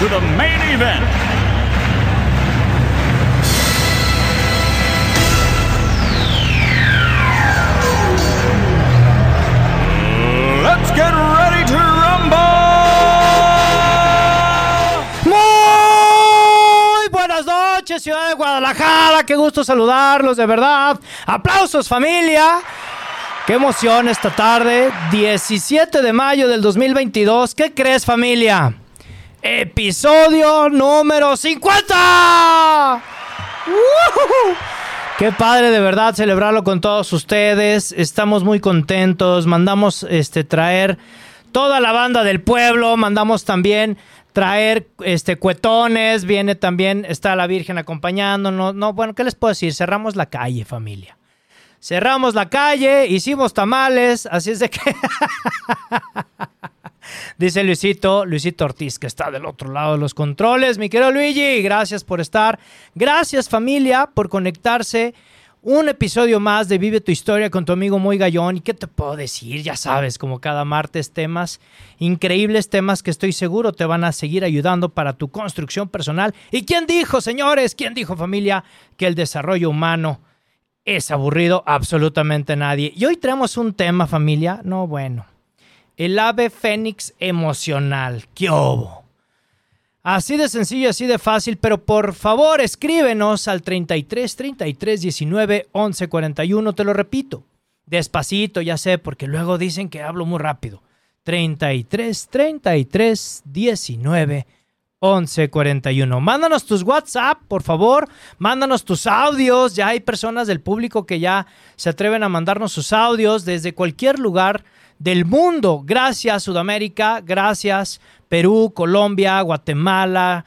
to the main event. Let's get ready to rumble! Muy buenas noches, ciudad de Guadalajara. Qué gusto saludarlos, de verdad. Aplausos, familia. Qué emoción esta tarde, 17 de mayo del 2022. ¿Qué crees, familia? Episodio número 50. ¡Woohoo! Qué padre de verdad celebrarlo con todos ustedes. Estamos muy contentos. Mandamos este traer toda la banda del pueblo. Mandamos también traer este cuetones. Viene también está la Virgen acompañándonos. No, bueno, ¿qué les puedo decir? Cerramos la calle, familia. Cerramos la calle, hicimos tamales, así es de que Dice Luisito, Luisito Ortiz, que está del otro lado de los controles. Mi querido Luigi, gracias por estar. Gracias familia por conectarse. Un episodio más de Vive tu historia con tu amigo Muy Gallón. ¿Y qué te puedo decir? Ya sabes, como cada martes, temas, increíbles temas que estoy seguro te van a seguir ayudando para tu construcción personal. ¿Y quién dijo, señores? ¿Quién dijo, familia, que el desarrollo humano es aburrido? Absolutamente nadie. Y hoy traemos un tema, familia. No, bueno. El ave fénix emocional. ¿Qué hubo? Así de sencillo, así de fácil, pero por favor escríbenos al 33 33 19 11 41. Te lo repito, despacito, ya sé, porque luego dicen que hablo muy rápido. 33 33 19 11 41. Mándanos tus WhatsApp, por favor. Mándanos tus audios. Ya hay personas del público que ya se atreven a mandarnos sus audios desde cualquier lugar del mundo. Gracias Sudamérica, gracias Perú, Colombia, Guatemala,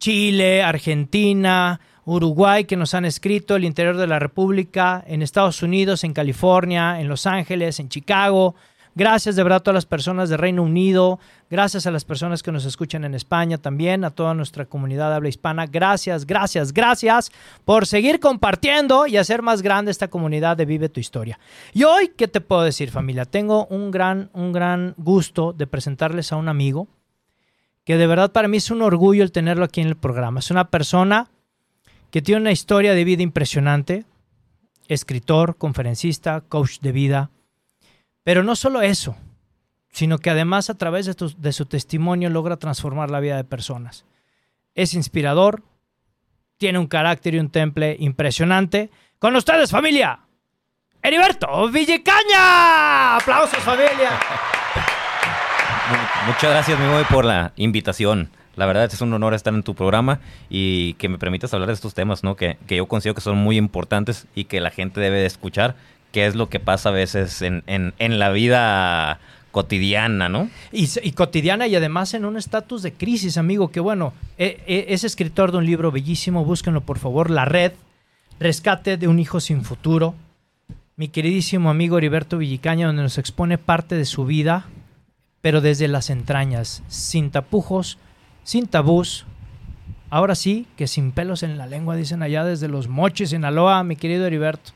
Chile, Argentina, Uruguay que nos han escrito, el interior de la República, en Estados Unidos, en California, en Los Ángeles, en Chicago. Gracias de verdad a todas las personas de Reino Unido, gracias a las personas que nos escuchan en España también, a toda nuestra comunidad habla hispana. Gracias, gracias, gracias por seguir compartiendo y hacer más grande esta comunidad de Vive tu Historia. Y hoy, ¿qué te puedo decir familia? Tengo un gran, un gran gusto de presentarles a un amigo que de verdad para mí es un orgullo el tenerlo aquí en el programa. Es una persona que tiene una historia de vida impresionante, escritor, conferencista, coach de vida pero no solo eso, sino que además a través de, su testimonio logra transformar la vida de personas. Es inspirador, tiene un carácter y un temple impresionante. Con ustedes, familia, Heriberto Villecaña. Aplausos, familia. Muchas gracias, mi boy, por la invitación. La verdad es un honor estar en tu programa y que me permitas hablar de estos temas, ¿no? Que, yo considero que son muy importantes y que la gente debe de escuchar qué es lo que pasa a veces en, en, la vida cotidiana, ¿no? Y, cotidiana y además en un estatus de crisis, amigo, que bueno, eh, eh, es escritor de un libro bellísimo, búsquenlo por favor, La Red, Rescate de un Hijo sin Futuro. Mi queridísimo amigo Heriberto Villicaña, donde nos expone parte de su vida, pero desde las entrañas, sin tapujos, sin tabús. Ahora sí, que sin pelos en la lengua, dicen allá desde los moches, Sinaloa, mi querido Heriberto.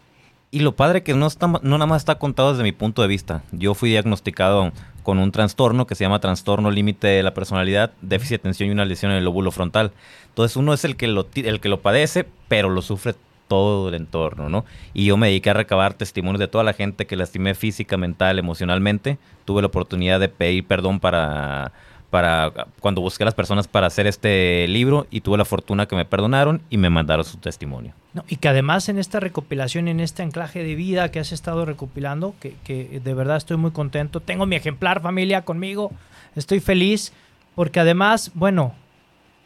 Y lo padre que no, está, no nada más está contado desde mi punto de vista. Yo fui diagnosticado con un trastorno que se llama trastorno límite de la personalidad, déficit de atención y una lesión en el lóbulo frontal. Entonces uno es el que lo, el que lo padece, pero lo sufre todo el entorno, ¿no? Y yo me dediqué a recabar testimonios de toda la gente que lastimé física, mental, emocionalmente. Tuve la oportunidad de pedir perdón para para cuando busqué a las personas para hacer este libro y tuve la fortuna que me perdonaron y me mandaron su testimonio. No, y que además en esta recopilación, en este anclaje de vida que has estado recopilando, que, que de verdad estoy muy contento. Tengo mi ejemplar familia conmigo, estoy feliz porque además, bueno,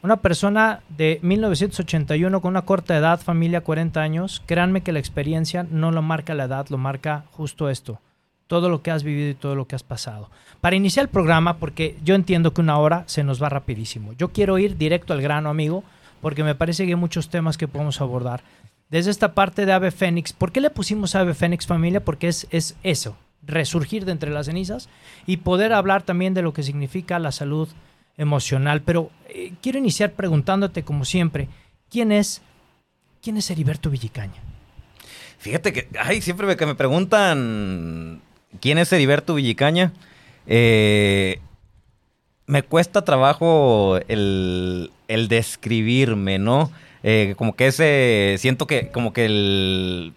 una persona de 1981 con una corta edad, familia 40 años, créanme que la experiencia no lo marca la edad, lo marca justo esto, todo lo que has vivido y todo lo que has pasado. Para iniciar el programa, porque yo entiendo que una hora se nos va rapidísimo. Yo quiero ir directo al grano, amigo, porque me parece que hay muchos temas que podemos abordar. Desde esta parte de Ave Fénix, ¿por qué le pusimos Ave Fénix familia? Porque es, es eso, resurgir de entre las cenizas y poder hablar también de lo que significa la salud emocional. Pero eh, quiero iniciar preguntándote, como siempre, ¿quién es, quién es Heriberto Villicaña? Fíjate que, ay, siempre que me preguntan quién es Heriberto Villicaña. Eh, me cuesta trabajo el, el describirme, ¿no? Eh, como que ese, siento que como que el,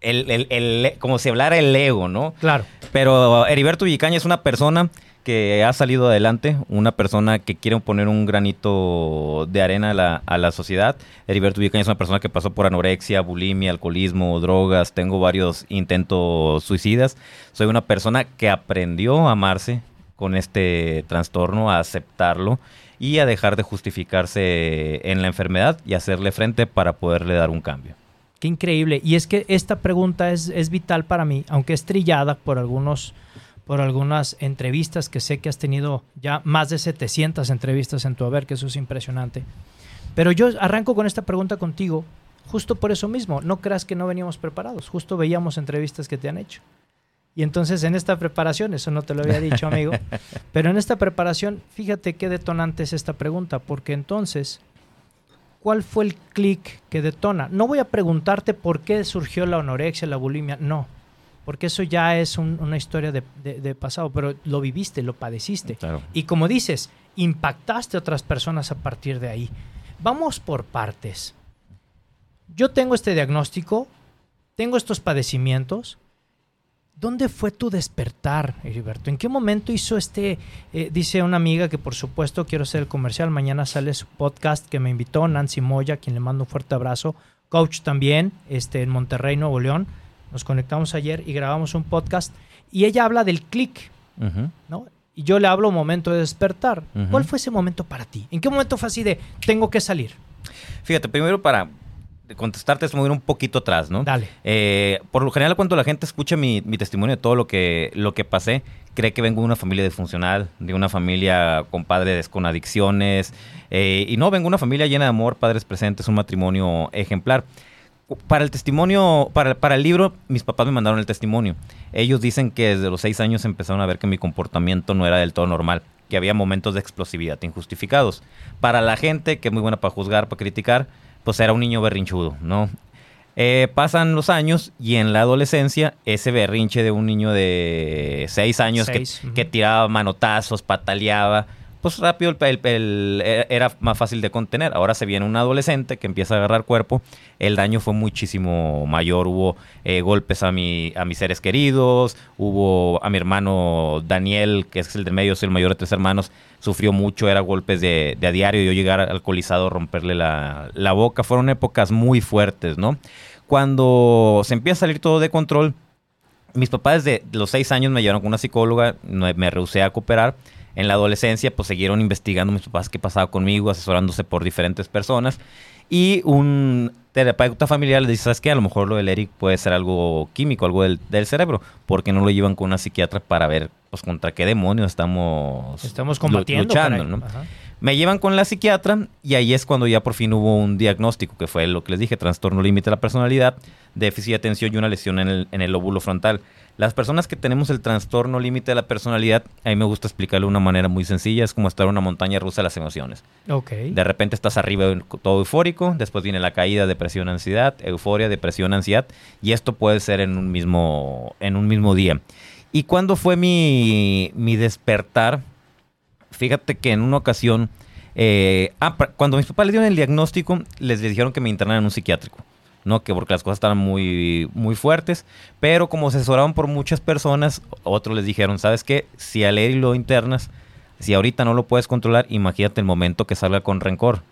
el, el- el- como si hablara el ego, ¿no? Claro. Pero Heriberto Villicaña es una persona que ha salido adelante, una persona que quiere poner un granito de arena a la, a la sociedad. Heriberto Villicaña es una persona que pasó por anorexia, bulimia, alcoholismo, drogas, tengo varios intentos suicidas. Soy una persona que aprendió a amarse con este trastorno, a aceptarlo y a dejar de justificarse en la enfermedad y hacerle frente para poderle dar un cambio. Qué increíble. Y es que esta pregunta es, es vital para mí, aunque es trillada por algunos por algunas entrevistas que sé que has tenido ya más de 700 entrevistas en tu haber, que eso es impresionante. Pero yo arranco con esta pregunta contigo, justo por eso mismo. No creas que no veníamos preparados, justo veíamos entrevistas que te han hecho. Y entonces en esta preparación, eso no te lo había dicho, amigo, pero en esta preparación, fíjate qué detonante es esta pregunta, porque entonces, ¿cuál fue el clic que detona? No voy a preguntarte por qué surgió la anorexia, la bulimia, no, porque eso ya es un- una historia de, de- de pasado, pero lo viviste, lo padeciste. Claro. Y como dices, impactaste a otras personas a partir de ahí. Vamos por partes. Yo tengo este diagnóstico, tengo estos padecimientos. ¿Dónde fue tu despertar, Heriberto? ¿En qué momento hizo este? eh, dice una amiga que por supuesto quiero hacer el comercial. Mañana sale su podcast que me invitó, Nancy Moya, quien le mando un fuerte abrazo. Coach también, este, en Monterrey, Nuevo León. Nos conectamos ayer y grabamos un podcast. Y ella habla del clic. ¿no? Y yo le hablo momento de despertar. ¿Cuál fue ese momento para ti? ¿En qué momento fue así de tengo que salir? Fíjate, primero para contestarte es mover un poquito atrás, ¿no? Dale. Eh, por lo general, cuando la gente escucha mi, mi testimonio de todo lo que, lo que pasé, cree que vengo de una familia disfuncional, de una familia con padres con adicciones. eh, y no, vengo de una familia llena de amor, padres presentes, un matrimonio ejemplar. Para el testimonio, para, para el libro, mis papás me mandaron el testimonio. Ellos dicen que desde los seis años empezaron a ver que mi comportamiento no era del todo normal, que había momentos de explosividad injustificados. Para la gente, que es muy buena para juzgar, para criticar, pues era un niño berrinchudo, ¿no? Eh, pasan los años y en la adolescencia ese berrinche de un niño de seis años Seis, que, que tiraba manotazos, pataleaba, pues rápido el, el- el- eh, era más fácil de contener. Ahora se viene un adolescente que empieza a agarrar cuerpo, el daño fue muchísimo mayor, hubo eh, golpes a, mi, a mis seres queridos, hubo a mi hermano Daniel, que es el del medio, el mayor de tres hermanos, sufrió mucho, era golpes de, de a diario, yo llegar alcoholizado, romperle la, la boca, fueron épocas muy fuertes, ¿no? Cuando se empieza a salir todo de control, mis papás desde los seis años me llevaron con una psicóloga, no- me rehusé a cooperar. En la adolescencia, pues siguieron investigando mis papás qué pasaba conmigo, asesorándose por diferentes personas. Y un terapeuta familiar le dice, ¿sabes qué? A lo mejor lo del Eric puede ser algo químico, algo del, del cerebro. porque no lo llevan con una psiquiatra para ver, pues, contra qué demonios estamos, Estamos combatiendo. luchando. Me llevan con la psiquiatra y ahí es cuando ya por fin hubo un diagnóstico, que fue lo que les dije, trastorno límite de la personalidad, déficit de atención y una lesión en el, en el lóbulo frontal. Las personas que tenemos el trastorno límite de la personalidad, a mí me gusta explicarlo de una manera muy sencilla, es como estar en una montaña rusa de las emociones. De repente estás arriba todo eufórico, después viene la caída, depresión, ansiedad, euforia, depresión, ansiedad, y esto puede ser en un mismo, en un mismo día. ¿Y cuándo fue mi, mi despertar? Fíjate que en una ocasión, eh, ah, cuando mis papás les dieron el diagnóstico, les dijeron que me internaran en un psiquiátrico. ¿No? Que porque las cosas estaban muy, muy fuertes. Pero como se asesoraban por muchas personas, otros les dijeron, ¿sabes qué? Si a Larry lo internas, si ahorita no lo puedes controlar, imagínate el momento que salga con rencor.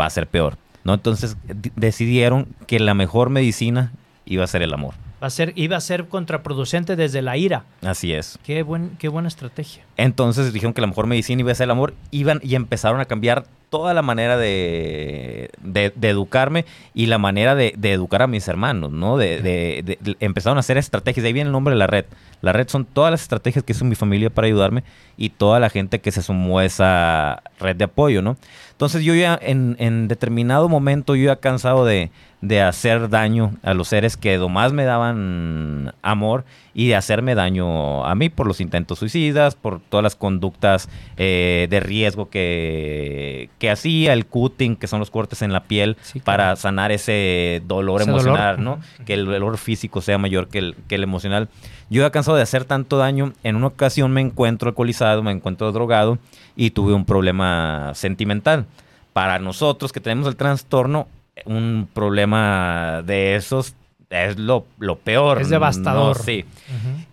Va a ser peor. ¿no? Entonces di- decidieron que la mejor medicina iba a ser el amor. Va a ser, iba a ser contraproducente desde la ira. Así es. Qué, buen, qué buena estrategia. Entonces dijeron que la mejor medicina iba a ser el amor, iban y empezaron a cambiar toda la manera de, de- de educarme y la manera de, de educar a mis hermanos, ¿no? De, de- de- de- empezaron a hacer estrategias, de ahí viene el nombre de la red. La red son todas las estrategias que hizo mi familia para ayudarme y toda la gente que se sumó a esa red de apoyo, ¿no? Entonces yo ya en, en determinado momento yo ya cansado de, de hacer daño a los seres que nomás me daban amor y de hacerme daño a mí por los intentos suicidas, por todas las conductas eh, de riesgo que, que hacía, el cutting, que son los cortes en la piel Sí, para claro. sanar ese dolor Ese emocional, dolor. ¿no? Que el dolor físico sea mayor que el, que el emocional. Yo ya cansado de hacer tanto daño, en una ocasión me encuentro alcoholizado, me encuentro drogado y tuve un problema sentimental. Para nosotros que tenemos el trastorno, un problema de esos es lo, lo peor. Es devastador. ¿no? Sí.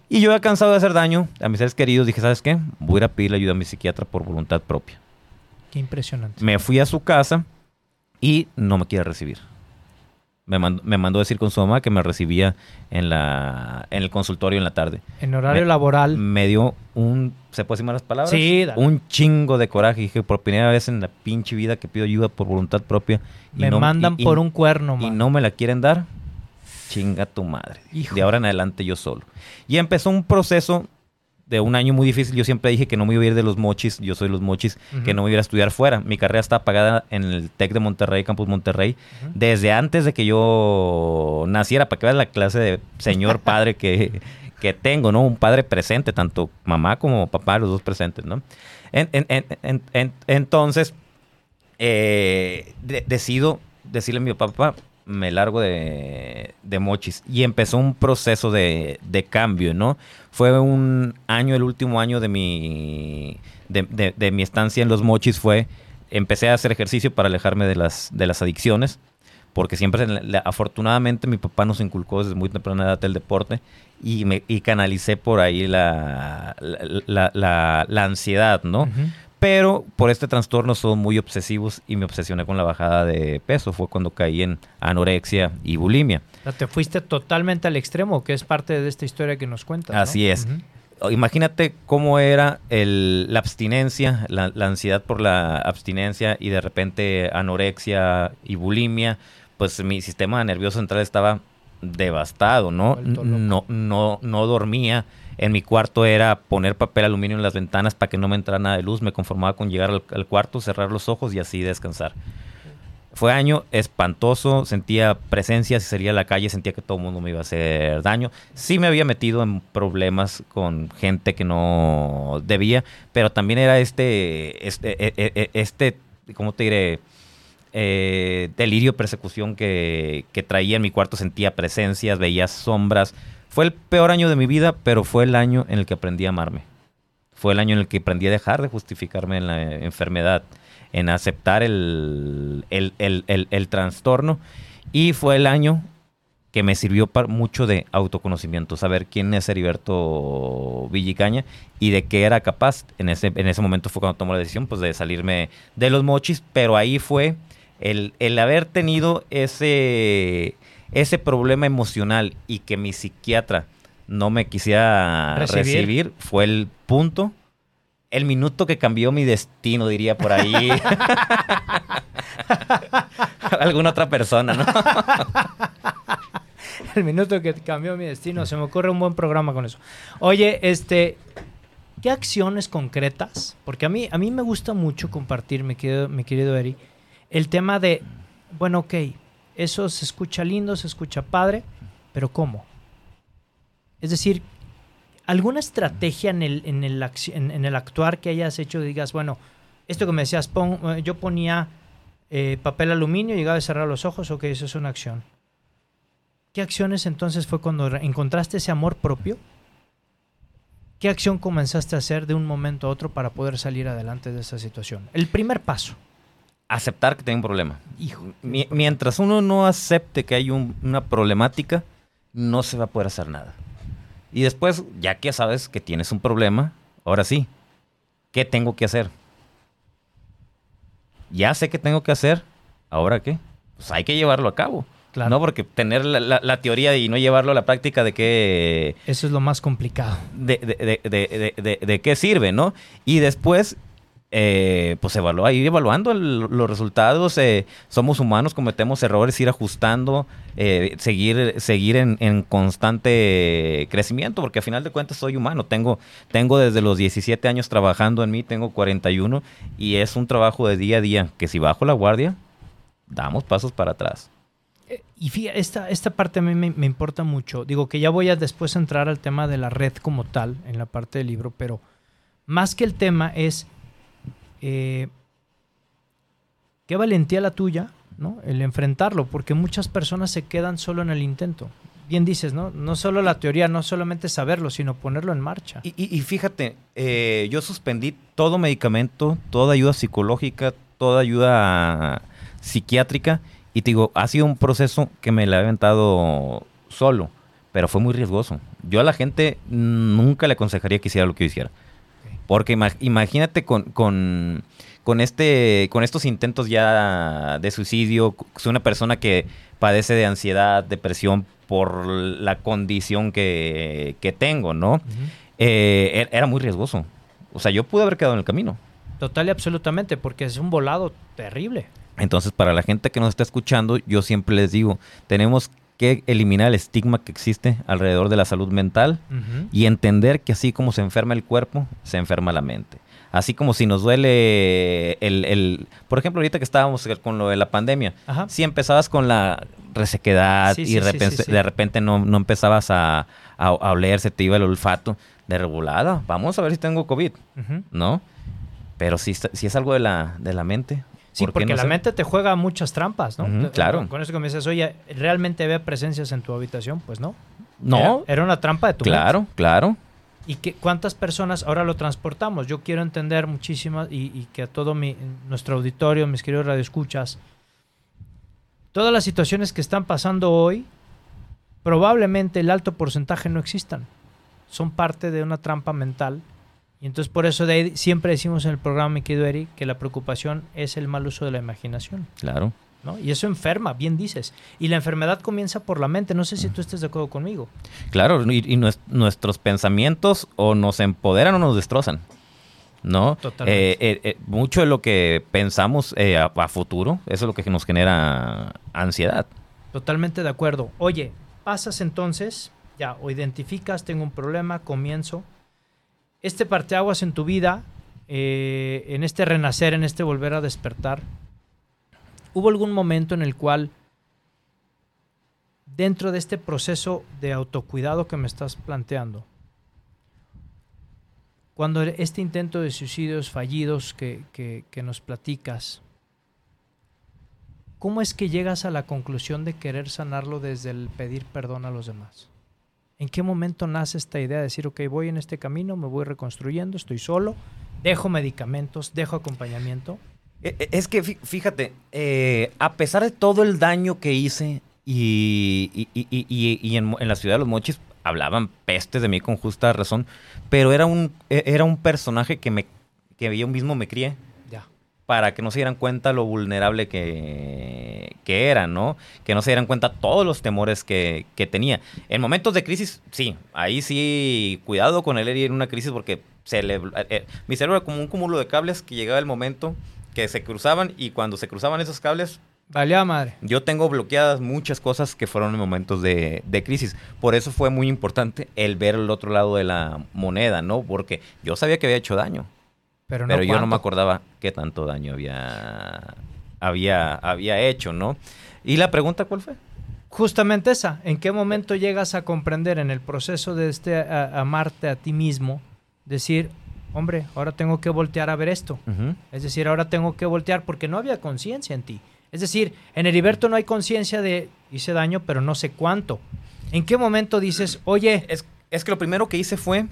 Y yo ya cansado de hacer daño a mis seres queridos, dije, ¿sabes qué? Voy a ir a pedirle ayuda a mi psiquiatra por voluntad propia. Qué impresionante. Me fui a su casa y no me quiere recibir. Me mandó, me mandó a decir con su mamá que me recibía en, la, en el consultorio en la tarde. En horario Me- laboral. Me dio un, ¿se puede decir malas palabras? Sí, dale. Un chingo de coraje. Dije, por primera vez en la pinche vida que pido ayuda por voluntad propia. y me no- mandan y- y- por un cuerno, y man. no me la quieren dar, chinga tu madre. Hijo. De ahora en adelante yo solo. Y empezó un proceso de un año muy difícil. Yo siempre dije que no me iba a ir de los mochis, yo soy los mochis, que no me iba a estudiar fuera. Mi carrera está pagada en el TEC de Monterrey, Campus Monterrey, desde antes de que yo naciera, para que veas la clase de señor padre que, que tengo, ¿no? Un padre presente, tanto mamá como papá, los dos presentes, ¿no? En- en- en- en- en- entonces, eh, de- decido decirle a mi papá, me largo de, de mochis. Y empezó un proceso de, de cambio, ¿no? Fue un año, el último año de mi, de- de mi estancia en los mochis fue, empecé a hacer ejercicio para alejarme de las, de las adicciones. Porque siempre, afortunadamente, mi papá nos inculcó desde muy temprana edad el deporte y, me, y canalicé por ahí la, la, la- la- ansiedad, ¿no? Pero por este trastorno son muy obsesivos y me obsesioné con la bajada de peso. Fue cuando caí en anorexia y bulimia. Te fuiste totalmente al extremo, que es parte de esta historia que nos cuentas. ¿no? Así es. Imagínate cómo era el- la abstinencia, la, la ansiedad por la abstinencia y de repente anorexia y bulimia. Pues mi sistema nervioso central estaba devastado, ¿no? No, no, no dormía. En mi cuarto era poner papel aluminio en las ventanas para que no me entrara nada de luz. Me conformaba con llegar al, al cuarto, cerrar los ojos y así descansar. Fue año espantoso, sentía presencia, si salía a la calle sentía que todo el mundo me iba a hacer daño. Sí me había metido en problemas con gente que no debía, pero también era este, este, e- e- e- este ¿cómo te diré? Eh, delirio, persecución que, que traía en mi cuarto, sentía presencias, veía sombras. Fue el peor año de mi vida, pero fue el año en el que aprendí a amarme. Fue el año en el que aprendí a dejar de justificarme en la enfermedad, en aceptar el, el, el- el- trastorno. Y fue el año que me sirvió para mucho de autoconocimiento, saber quién es Heriberto Villicaña y de qué era capaz. En ese, en ese momento fue cuando tomó la decisión pues, de salirme de los mochis, pero ahí fue el, el haber tenido ese, ese problema emocional y que mi psiquiatra no me quisiera Recibir. recibir, fue el punto, el minuto que cambió mi destino, diría por ahí. Alguna otra persona, ¿no? El minuto que cambió mi destino. Se me ocurre un buen programa con eso. Oye, este, ¿qué acciones concretas? Porque a mí, a mí me gusta mucho compartir, mi querido, mi querido Eri, el tema de, bueno, ok, eso se escucha lindo, se escucha padre, pero ¿cómo? Es decir, ¿alguna estrategia en el, en el, en- el actuar que hayas hecho? Digas, bueno, esto que me decías, eh, yo ponía eh, papel aluminio, llegaba a cerrar los ojos, ok, eso es una acción. ¿Qué acciones entonces fue cuando encontraste ese amor propio? ¿Qué acción comenzaste a hacer de un momento a otro para poder salir adelante de esa situación? El primer paso. Aceptar que tengo un problema. Hijo. Mi- mientras uno no acepte que hay un- una problemática, no se va a poder hacer nada. Y después, ya que sabes que tienes un problema, ahora sí, ¿qué tengo que hacer? Ya sé qué tengo que hacer, ¿ahora qué? Pues hay que llevarlo a cabo. Claro. No, porque tener la, la- la teoría y no llevarlo a la práctica de qué, Eso es lo más complicado. de- de- de- de qué sirve, ¿no? Y después eh, pues evalúa, ir evaluando los resultados. eh, somos humanos, cometemos errores, ir ajustando, eh, seguir, seguir en, en constante crecimiento, porque a final de cuentas soy humano. Tengo, tengo desde los 17 años trabajando en mí, tengo 41 y es un trabajo de día a día que si bajo la guardia, damos pasos para atrás. Eh, Y fíjate, esta, esta parte a mí me, me importa mucho. Digo que ya voy a después entrar al tema de la red como tal, en la parte del libro, pero más que el tema es eh, qué valentía la tuya, ¿no? El enfrentarlo, porque muchas personas se quedan solo en el intento. Bien dices, ¿no? No solo la teoría, no solamente saberlo, sino ponerlo en marcha. Y, y- fíjate, eh, yo suspendí todo medicamento, toda ayuda psicológica, toda ayuda psiquiátrica. Y te digo, ha sido un proceso que me lo he aventado solo, pero fue muy riesgoso. Yo a la gente nunca le aconsejaría que hiciera lo que yo hiciera. Porque ima- imagínate con, con, con este, con estos intentos ya de suicidio, soy una persona que padece de ansiedad, depresión por la condición que, que tengo, ¿no? Eh, er- era muy riesgoso. O sea, yo pude haber quedado en el camino. Total y absolutamente, porque es un volado terrible. Entonces, para la gente que nos está escuchando, yo siempre les digo, tenemos que eliminar el estigma que existe alrededor de la salud mental y entender que así como se enferma el cuerpo, se enferma la mente. Así como si nos duele el, el- por ejemplo, ahorita que estábamos con lo de la pandemia, Ajá. si empezabas con la resequedad Sí, y sí, de sí, repente, de no, no empezabas a, a, a oler, se te iba el olfato, de regulada, vamos a ver si tengo COVID. ¿no? Pero si, si es algo de la, de la mente. Sí, ¿por qué porque no la mente te juega muchas trampas, ¿no? Claro. Con, eso que me dices, oye, ¿realmente había presencias en tu habitación? Pues no. No, Era, era una trampa de tu mente. claro, claro. ¿Y que, cuántas personas ahora lo transportamos? Yo quiero entender muchísimas y, y que a todo mi, nuestro auditorio, mis queridos radioescuchas, todas las situaciones que están pasando hoy, probablemente el alto porcentaje no existan. Son parte de una trampa mental. Y entonces por eso de ahí siempre decimos en el programa, mi querido Eric, que la preocupación es el mal uso de la imaginación. Claro. ¿no? Y eso enferma, bien dices. Y la enfermedad comienza por la mente. No sé si tú estés de acuerdo conmigo. Claro, y, y nues- nuestros pensamientos o nos empoderan o nos destrozan. ¿No? Totalmente. Eh, eh, eh, mucho de lo que pensamos eh, a, a futuro, eso es lo que nos genera ansiedad. Totalmente de acuerdo. Oye, pasas entonces, ya, o identificas, tengo un problema, comienzo. Este parteaguas en tu vida, eh, en este renacer, en este volver a despertar, ¿hubo algún momento en el cual, dentro de este proceso de autocuidado que me estás planteando, cuando este intento de suicidios fallidos que, que- que nos platicas, ¿cómo es que llegas a la conclusión de querer sanarlo desde el pedir perdón a los demás? ¿En qué momento nace esta idea de decir, ok, voy en este camino, me voy reconstruyendo, estoy solo, dejo medicamentos, dejo acompañamiento? Eh, eh, Es que fí- fíjate, eh, a pesar de todo el daño que hice y, y- y- y- en, la ciudad de los mochis hablaban pestes de mí con justa razón, pero era un, e- era un personaje que, me, que yo mismo me crié. Para que no se dieran cuenta lo vulnerable que, que era, ¿no? Que no se dieran cuenta todos los temores que, que tenía. En momentos de crisis, sí, ahí sí, cuidado con el ir en una crisis porque se le, eh, eh, mi cerebro era como un cúmulo de cables que llegaba el momento que se cruzaban y cuando se cruzaban esos cables, Valía madre. yo tengo bloqueadas muchas cosas que fueron en momentos de, de crisis. Por eso fue muy importante el ver el otro lado de la moneda, ¿no? Porque yo sabía que había hecho daño. Pero, no Pero yo no me acordaba qué tanto daño había, había, había hecho, ¿no? ¿Y la pregunta cuál fue? Justamente esa. ¿En qué momento llegas a comprender en el proceso de este a- amarte a ti mismo, decir, hombre, ahora tengo que voltear a ver esto? Es decir, ahora tengo que voltear porque no había conciencia en ti. Es decir, en Heriberto no hay conciencia de hice daño, pero no sé cuánto. ¿En qué momento dices, oye, Es, es que lo primero que hice fue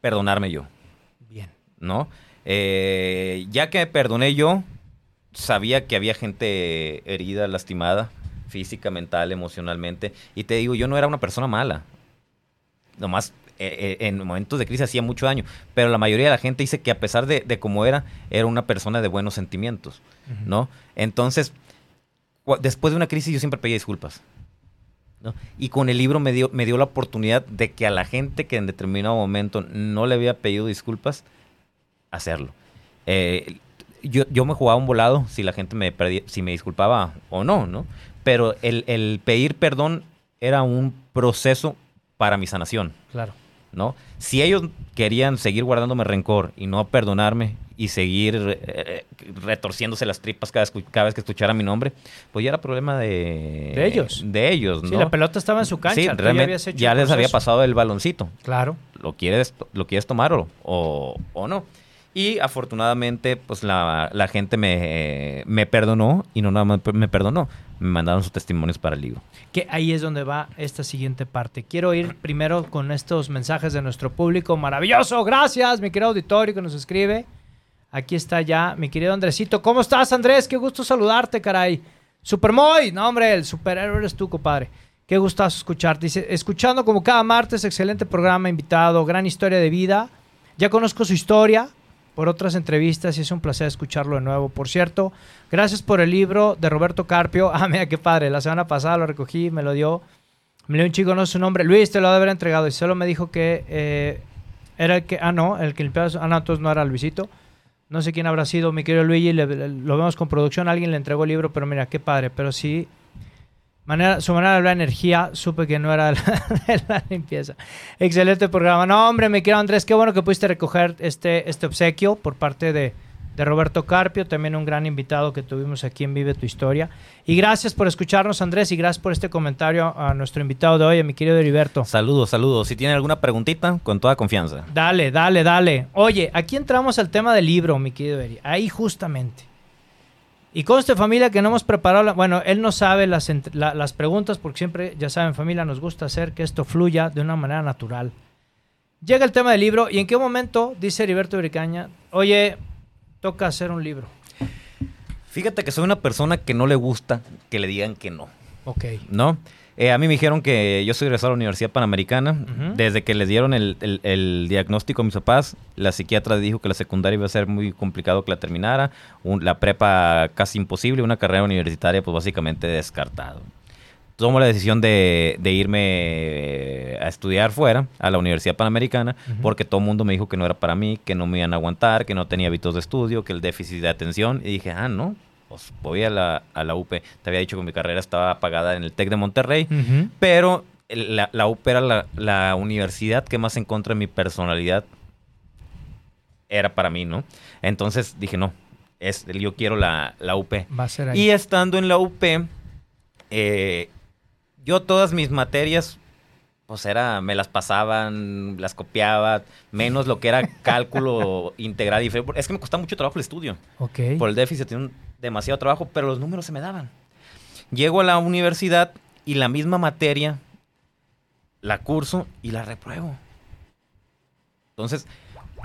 perdonarme yo, ¿no? Eh, ya que perdoné yo, sabía que había gente herida, lastimada, física, mental, emocionalmente. Y te digo, yo no era una persona mala. Nomás eh, eh, en momentos de crisis hacía mucho daño. Pero la mayoría de la gente dice que a pesar de, de cómo era, era una persona de buenos sentimientos, ¿no? Entonces, después de una crisis yo siempre pedía disculpas. ¿no? Y con el libro me dio, me dio la oportunidad de que a la gente que en determinado momento no le había pedido disculpas, hacerlo. eh, yo, yo me jugaba un volado si la gente me perdía- si me disculpaba o no, ¿no? Pero el, el pedir perdón era un proceso para mi sanación, Claro. ¿no? Si ellos querían seguir guardándome rencor y no perdonarme y seguir eh, retorciéndose las tripas cada, cada vez que escuchara mi nombre, pues ya era problema de... De ellos. De ellos, ¿no? Sí, la pelota estaba en su cancha. Sí, ya realmente ya el les había pasado el baloncito Claro. lo quieres, lo quieres tomar o, o, o no. Y afortunadamente, pues la, la gente me, me perdonó y no nada más me perdonó, me mandaron sus testimonios para el libro. Que ahí es donde va esta siguiente parte. Quiero ir primero con estos mensajes de nuestro público maravilloso. Gracias, mi querido auditorio que nos escribe. Aquí está ya mi querido Andresito. ¿Cómo estás, Andrés? Qué gusto saludarte, caray. Supermoy. No, hombre, el superhéroe eres tú, compadre. Qué gustazo escucharte. Dice, escuchando como cada martes, excelente programa, invitado, gran historia de vida. Ya conozco su historia por otras entrevistas y es un placer escucharlo de nuevo. Por cierto, gracias por el libro de Roberto Carpio. Ah, mira qué padre. La semana pasada lo recogí, me lo dio. Me dio un chico, no sé su nombre. Luis, te lo ha de haber entregado. Y solo me dijo que eh, era el que. Ah, no, el que limpiaba. Ah, no, entonces no era Luisito. No sé quién habrá sido, mi querido Luigi. lo vemos con producción. Alguien le entregó el libro, pero mira, qué padre. Pero sí. Manera, su manera de hablar de energía, supe que no era la, de la limpieza. Excelente programa. No, hombre, mi querido Andrés, qué bueno que pudiste recoger este, este obsequio por parte de, de Roberto Carpio, también un gran invitado que tuvimos aquí en Vive tu Historia. Y gracias por escucharnos, Andrés, y gracias por este comentario a nuestro invitado de hoy, a mi querido Heriberto. Saludos, saludos. Si tienen alguna preguntita, con toda confianza. Dale, dale, dale. Oye, aquí entramos al tema del libro, mi querido Eri. Ahí justamente. Y conste familia que no hemos preparado, la- bueno, él no sabe las, la- las preguntas porque siempre, ya saben familia, nos gusta hacer que esto fluya de una manera natural. Llega el tema del libro y en qué momento, dice Heriberto Bricaña, oye, toca hacer un libro. Fíjate que soy una persona que no le gusta que le digan que no, Ok. ¿no? Eh, a mí me dijeron que yo soy egresado a la Universidad Panamericana. Desde que les dieron el, el- el diagnóstico a mis papás, la psiquiatra dijo que la secundaria iba a ser muy complicado que la terminara, un- la prepa casi imposible, una carrera universitaria pues básicamente descartado. Tomo la decisión de, de irme a estudiar fuera, a la Universidad Panamericana, porque todo el mundo me dijo que no era para mí, que no me iban a aguantar, que no tenía hábitos de estudio, que el déficit de atención. Y dije, ah, no, pues voy a la, a la UP. Te había dicho que mi carrera estaba pagada en el TEC de Monterrey, pero la, la UP era la, la universidad que más en contra de mi personalidad era para mí, ¿no? Entonces dije, no, es, yo quiero la, la UP. Va a ser ahí. Y estando en la UP, eh, yo todas mis materias, pues era, me las pasaban, las copiaba, menos lo que era cálculo integral y. Es que me costaba mucho trabajo el estudio. ok. Por el déficit demasiado trabajo, pero los números se me daban. Llego a la universidad y la misma materia la curso y la repruebo. Entonces,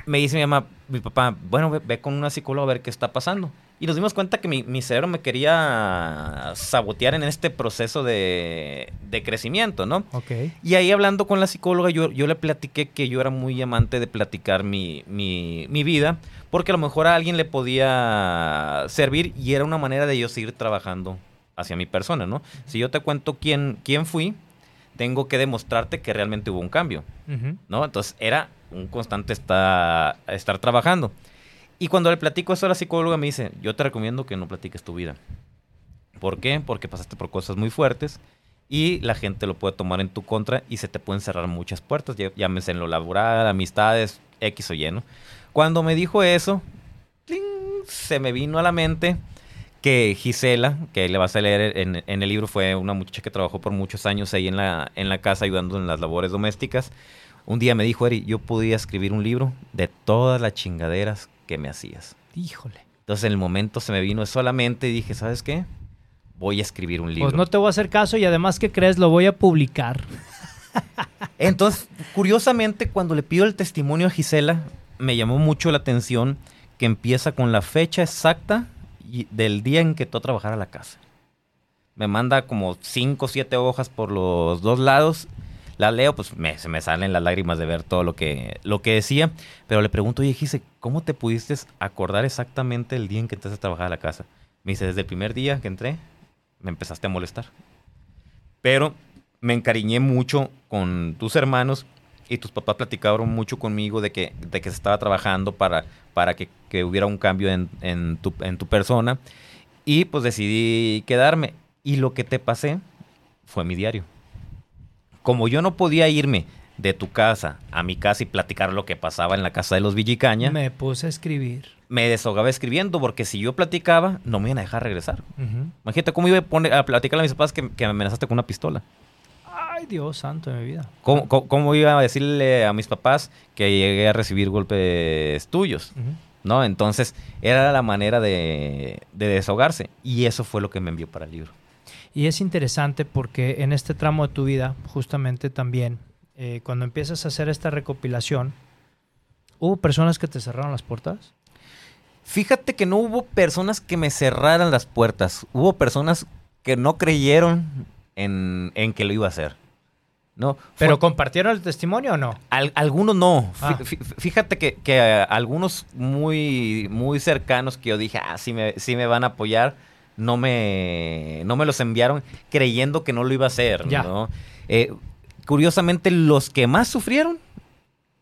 me dice mi mamá, mi papá, bueno, ve, ve con una psicóloga a ver qué está pasando. Y nos dimos cuenta que mi, mi cerebro me quería sabotear en este proceso de, de crecimiento, ¿no? Ok. Y ahí hablando con la psicóloga, yo, yo le platiqué que yo era muy amante de platicar mi, mi, mi vida, porque a lo mejor a alguien le podía servir y era una manera de yo seguir trabajando hacia mi persona, ¿no? Si yo te cuento quién, quién fui, tengo que demostrarte que realmente hubo un cambio. ¿no? Entonces era un constante estar, estar trabajando. Y cuando le platico eso a la psicóloga me dice, yo te recomiendo que no platiques tu vida. ¿Por qué? Porque pasaste por cosas muy fuertes y la gente lo puede tomar en tu contra y se te pueden cerrar muchas puertas, llámese en lo laboral, amistades, X o Y, ¿no? Cuando me dijo eso, ¡tling! se me vino a la mente que Gisela, que le vas a leer en, en el libro, fue una muchacha que trabajó por muchos años ahí en la, en la casa ayudando en las labores domésticas. Un día me dijo, Eri, yo podía escribir un libro de todas las chingaderas que me hacías. Híjole. Entonces en el momento se me vino eso a la mente y dije, ¿sabes qué? Voy a escribir un libro. Pues no te voy a hacer caso y además, ¿qué crees? Lo voy a publicar. Entonces, curiosamente, cuando le pido el testimonio a Gisela, me llamó mucho la atención que empieza con la fecha exacta y- del día en que entró a trabajar a la casa. Me manda como cinco o siete hojas por los dos lados. La leo, pues me- se me salen las lágrimas de ver todo lo que, lo que decía. Pero le pregunto, oye, Gise, ¿cómo te pudiste acordar exactamente el día en que entraste a trabajar a la casa? Me dice, desde el primer día que entré, me empezaste a molestar. Pero me encariñé mucho con tus hermanos y tus papás platicaron mucho conmigo de que, de que se estaba trabajando para, para que, que hubiera un cambio en, en tu, en tu persona. Y pues decidí quedarme. Y lo que te pasé fue mi diario. Como yo no podía irme de tu casa a mi casa y platicar lo que pasaba en la casa de los Villicaña, me, Me puse a escribir. desahogaba escribiendo, porque si yo platicaba, no me iban a dejar regresar. Imagínate cómo iba a, poner, a platicarle a mis papás que, que me amenazaste con una pistola. Ay, Dios santo de mi vida. ¿Cómo, cómo, cómo iba a decirle a mis papás que llegué a recibir golpes tuyos? ¿No? Entonces, era la manera de, de desahogarse. Y eso fue lo que me envió para el libro. Y es interesante porque en este tramo de tu vida, justamente también, eh, cuando empiezas a hacer esta recopilación, ¿hubo personas que te cerraron las puertas? Fíjate que no hubo personas que me cerraran las puertas. Hubo personas que no creyeron en, en que lo iba a hacer. ¿No? Fue- ¿Pero compartieron el testimonio o no? Al- algunos no. Ah. fí- Fíjate que, que, eh, algunos muy, muy cercanos que yo dije, ah, sí me, sí me van a apoyar, no me, no me los enviaron creyendo que no lo iba a hacer. Ya. ¿no? Eh, curiosamente, los que más sufrieron,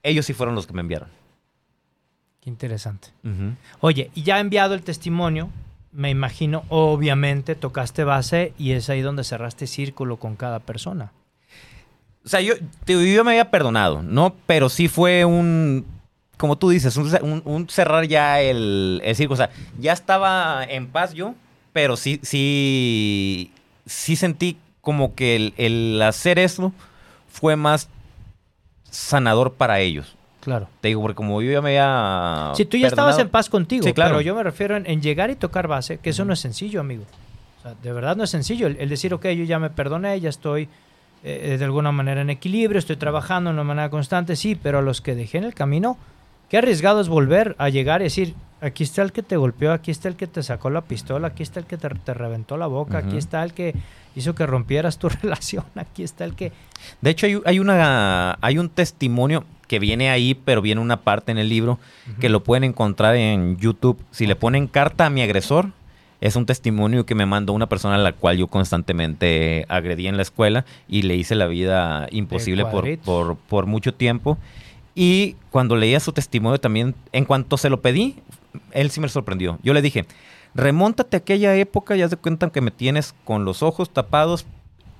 ellos sí fueron los que me enviaron. Qué interesante. Oye, y ya enviado el testimonio, me imagino, obviamente tocaste base y es ahí donde cerraste círculo con cada persona. O sea, yo, me había perdonado, ¿no? Pero sí fue un, como tú dices, un, un- un cerrar ya el, el círculo. O sea, ya estaba en paz yo, pero sí, sí, sí sentí como que el, el hacer eso fue más sanador para ellos. Claro. Te digo, porque como yo ya me había Si tú ya estabas en paz contigo, Sí, claro. pero yo me refiero en, en llegar y tocar base, que eso no es sencillo, amigo. O sea, de verdad no es sencillo. El, el decir, ok, yo ya me perdoné, ya estoy eh, de alguna manera en equilibrio, estoy trabajando de una manera constante, sí, pero a los que dejé en el camino, qué arriesgado es volver a llegar y decir, aquí está el que te golpeó, aquí está el que te sacó la pistola, aquí está el que te, te reventó la boca, aquí está el que hizo que rompieras tu relación, aquí está el que... De hecho, hay, hay una, hay un testimonio que viene ahí, pero viene una parte en el libro que lo pueden encontrar en YouTube. Si le ponen carta a mi agresor, es un testimonio que me mandó una persona a la cual yo constantemente agredí en la escuela y le hice la vida imposible por, por, por mucho tiempo. Y cuando leía su testimonio también, en cuanto se lo pedí, él sí me sorprendió. Yo le dije, remóntate a aquella época y haz de cuenta que me tienes con los ojos tapados,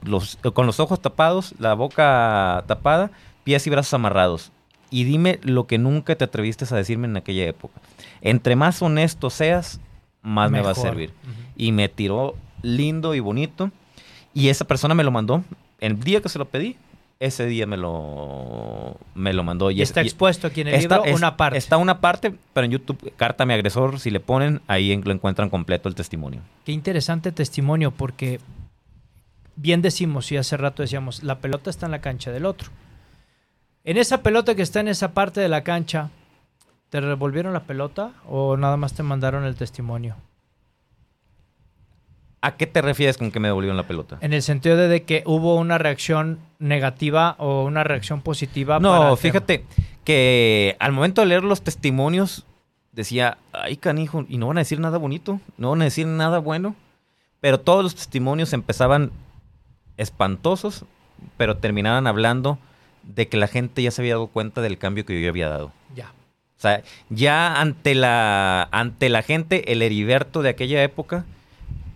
los, eh, con los ojos tapados, la boca tapada, pies y brazos amarrados. Y dime lo que nunca te atreviste a decirme en aquella época. Entre más honesto seas, más me va a servir. Y me tiró lindo y bonito. Y esa persona me lo mandó. El día que se lo pedí, ese día me lo, me lo mandó. Y es- está expuesto aquí en el Está- libro es- una parte. Está una parte, pero en YouTube, carta a mi agresor, si le ponen, ahí lo encuentran completo el testimonio. Qué interesante testimonio, porque bien decimos, y hace rato decíamos, la pelota está en la cancha del otro. En esa pelota que está en esa parte de la cancha, ¿te revolvieron la pelota o nada más te mandaron el testimonio? ¿A qué te refieres con que me devolvieron la pelota? En el sentido de, de que hubo una reacción negativa o una reacción positiva. No, para- fíjate que al momento de leer los testimonios decía, ay canijo, y no van a decir nada bonito, no van a decir nada bueno, pero todos los testimonios empezaban espantosos, pero terminaban hablando de que la gente ya se había dado cuenta del cambio que yo había dado. Ya. O sea, ya ante la, ante la gente, el Heriberto de aquella época,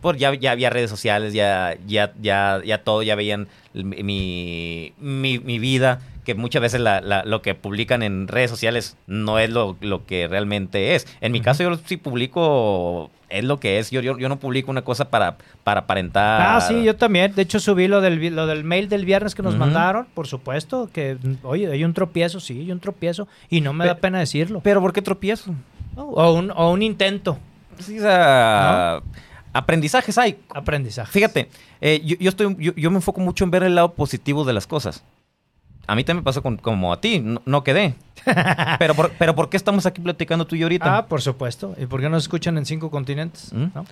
pues ya, ya había redes sociales, ya, ya, ya, ya todo, ya veían mi, mi, mi- vida, que muchas veces la- la- lo que publican en redes sociales no es lo, lo que realmente es. En mi caso, yo sí publico, es lo que es. Yo, yo, yo no publico una cosa para, para aparentar. Ah, sí, yo también. De hecho, subí lo del, lo del mail del viernes que nos mandaron. Por supuesto que, oye, hay un tropiezo, sí, hay un tropiezo. Y no me da Pe- pena decirlo. Pero ¿por qué tropiezo? O un, o un intento. Sí, o sea, aprendizajes hay. Aprendizaje. Fíjate, eh, yo, yo estoy, yo, yo me enfoco mucho en ver el lado positivo de las cosas. A mí también me pasó con- como a ti, no, no quedé. pero, por, pero ¿por qué estamos aquí platicando tú y yo ahorita? Ah, por supuesto. ¿Y por qué nos escuchan en cinco continentes? ¿Mm? ¿No?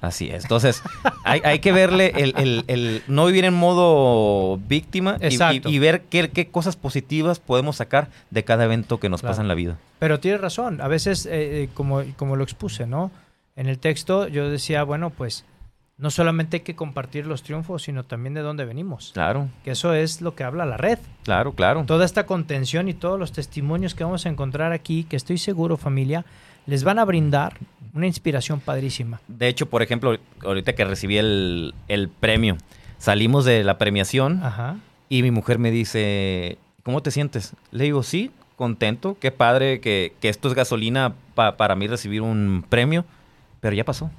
Así es. Entonces, hay, hay que verle el, el- el no vivir en modo víctima y- y, ver qué, qué cosas positivas podemos sacar de cada evento que nos Claro. pasa en la vida. Pero tienes razón. A veces, eh, eh, como, como lo expuse, ¿no? En el texto yo decía, bueno, pues no solamente hay que compartir los triunfos, sino también de dónde venimos. Claro. Que eso es lo que habla la red. Claro, claro. Toda esta contención y todos los testimonios que vamos a encontrar aquí, que estoy seguro, familia, les van a brindar una inspiración padrísima. De hecho, por ejemplo, ahorita que recibí el, el premio, salimos de la premiación Ajá. y mi mujer me dice, ¿cómo te sientes? Le digo, sí, contento, qué padre que, que esto es gasolina pa- para mí recibir un premio, pero ya pasó.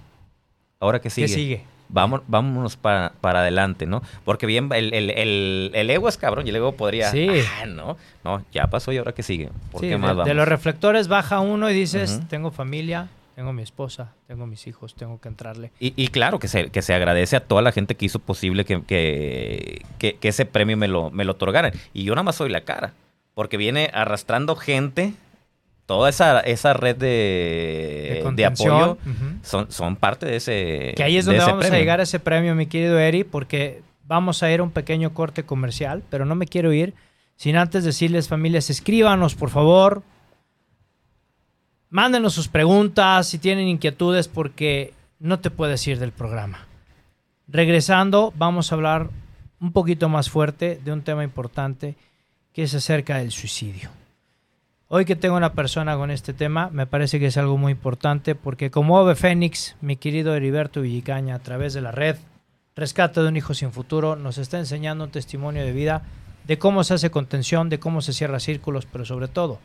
Ahora que sigue. ¿Qué sigue? Vamos, vámonos para, para adelante, ¿no? Porque bien, el, el, el, el ego es cabrón y el ego podría... Sí. "Ah, no, no, ya pasó y ahora que sigue. ¿Por Sí, qué de, más de vamos? los reflectores baja uno y dices, Ujú. tengo familia, tengo mi esposa, tengo mis hijos, tengo que entrarle. Y, y claro que se, que se agradece a toda la gente que hizo posible que, que, que- que ese premio me lo, me lo otorgaran. Y yo nada más soy la cara, porque viene arrastrando gente, toda esa, esa red de, De apoyo, son, son parte de ese Que ahí es de donde vamos a llegar a ese premio, mi querido Eri, porque vamos a ir a un pequeño corte comercial, pero no me quiero ir sin antes decirles, familias, escríbanos, por favor. Mándenos sus preguntas si tienen inquietudes, porque no te puedes ir del programa. Regresando, vamos a hablar un poquito más fuerte de un tema importante que es acerca del suicidio. Hoy que tengo una persona con este tema, me parece que es algo muy importante porque como Ove Fénix, mi querido Heriberto Villicaña, a través de la red Rescate de un Hijo Sin Futuro, nos está enseñando un testimonio de vida de cómo se hace contención, de cómo se cierra círculos, pero sobre todo,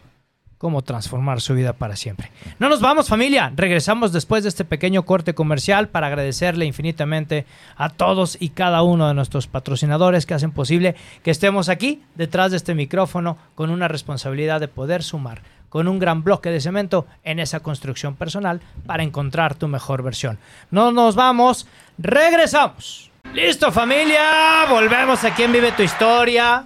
cómo transformar su vida para siempre. No nos vamos familia, regresamos después de este pequeño corte comercial para agradecerle infinitamente a todos y cada uno de nuestros patrocinadores que hacen posible que estemos aquí detrás de este micrófono con una responsabilidad de poder sumar con un gran bloque de cemento en esa construcción personal para encontrar tu mejor versión. No nos vamos, regresamos. Listo familia, volvemos aquí en Vive tu Historia.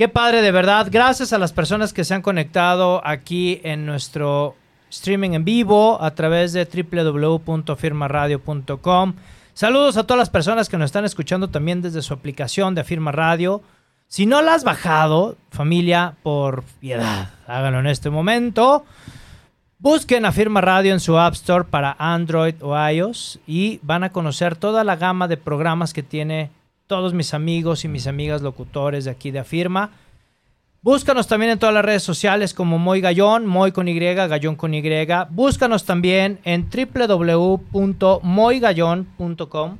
Qué padre, de verdad. Gracias a las personas que se han conectado aquí en nuestro streaming en vivo a través de www.afirmaradio.com. Saludos a todas las personas que nos están escuchando también desde su aplicación de Afirma Radio. Si no la has bajado, familia, por piedad, háganlo en este momento. Busquen Afirma Radio en su App Store para Android o iOS y van a conocer toda la gama de programas que tiene todos mis amigos y mis amigas locutores de aquí de Afirma. Búscanos también en todas las redes sociales como Moy Gallón, Moy con Y, Gallón con Y. Búscanos también en www.moygallón.com.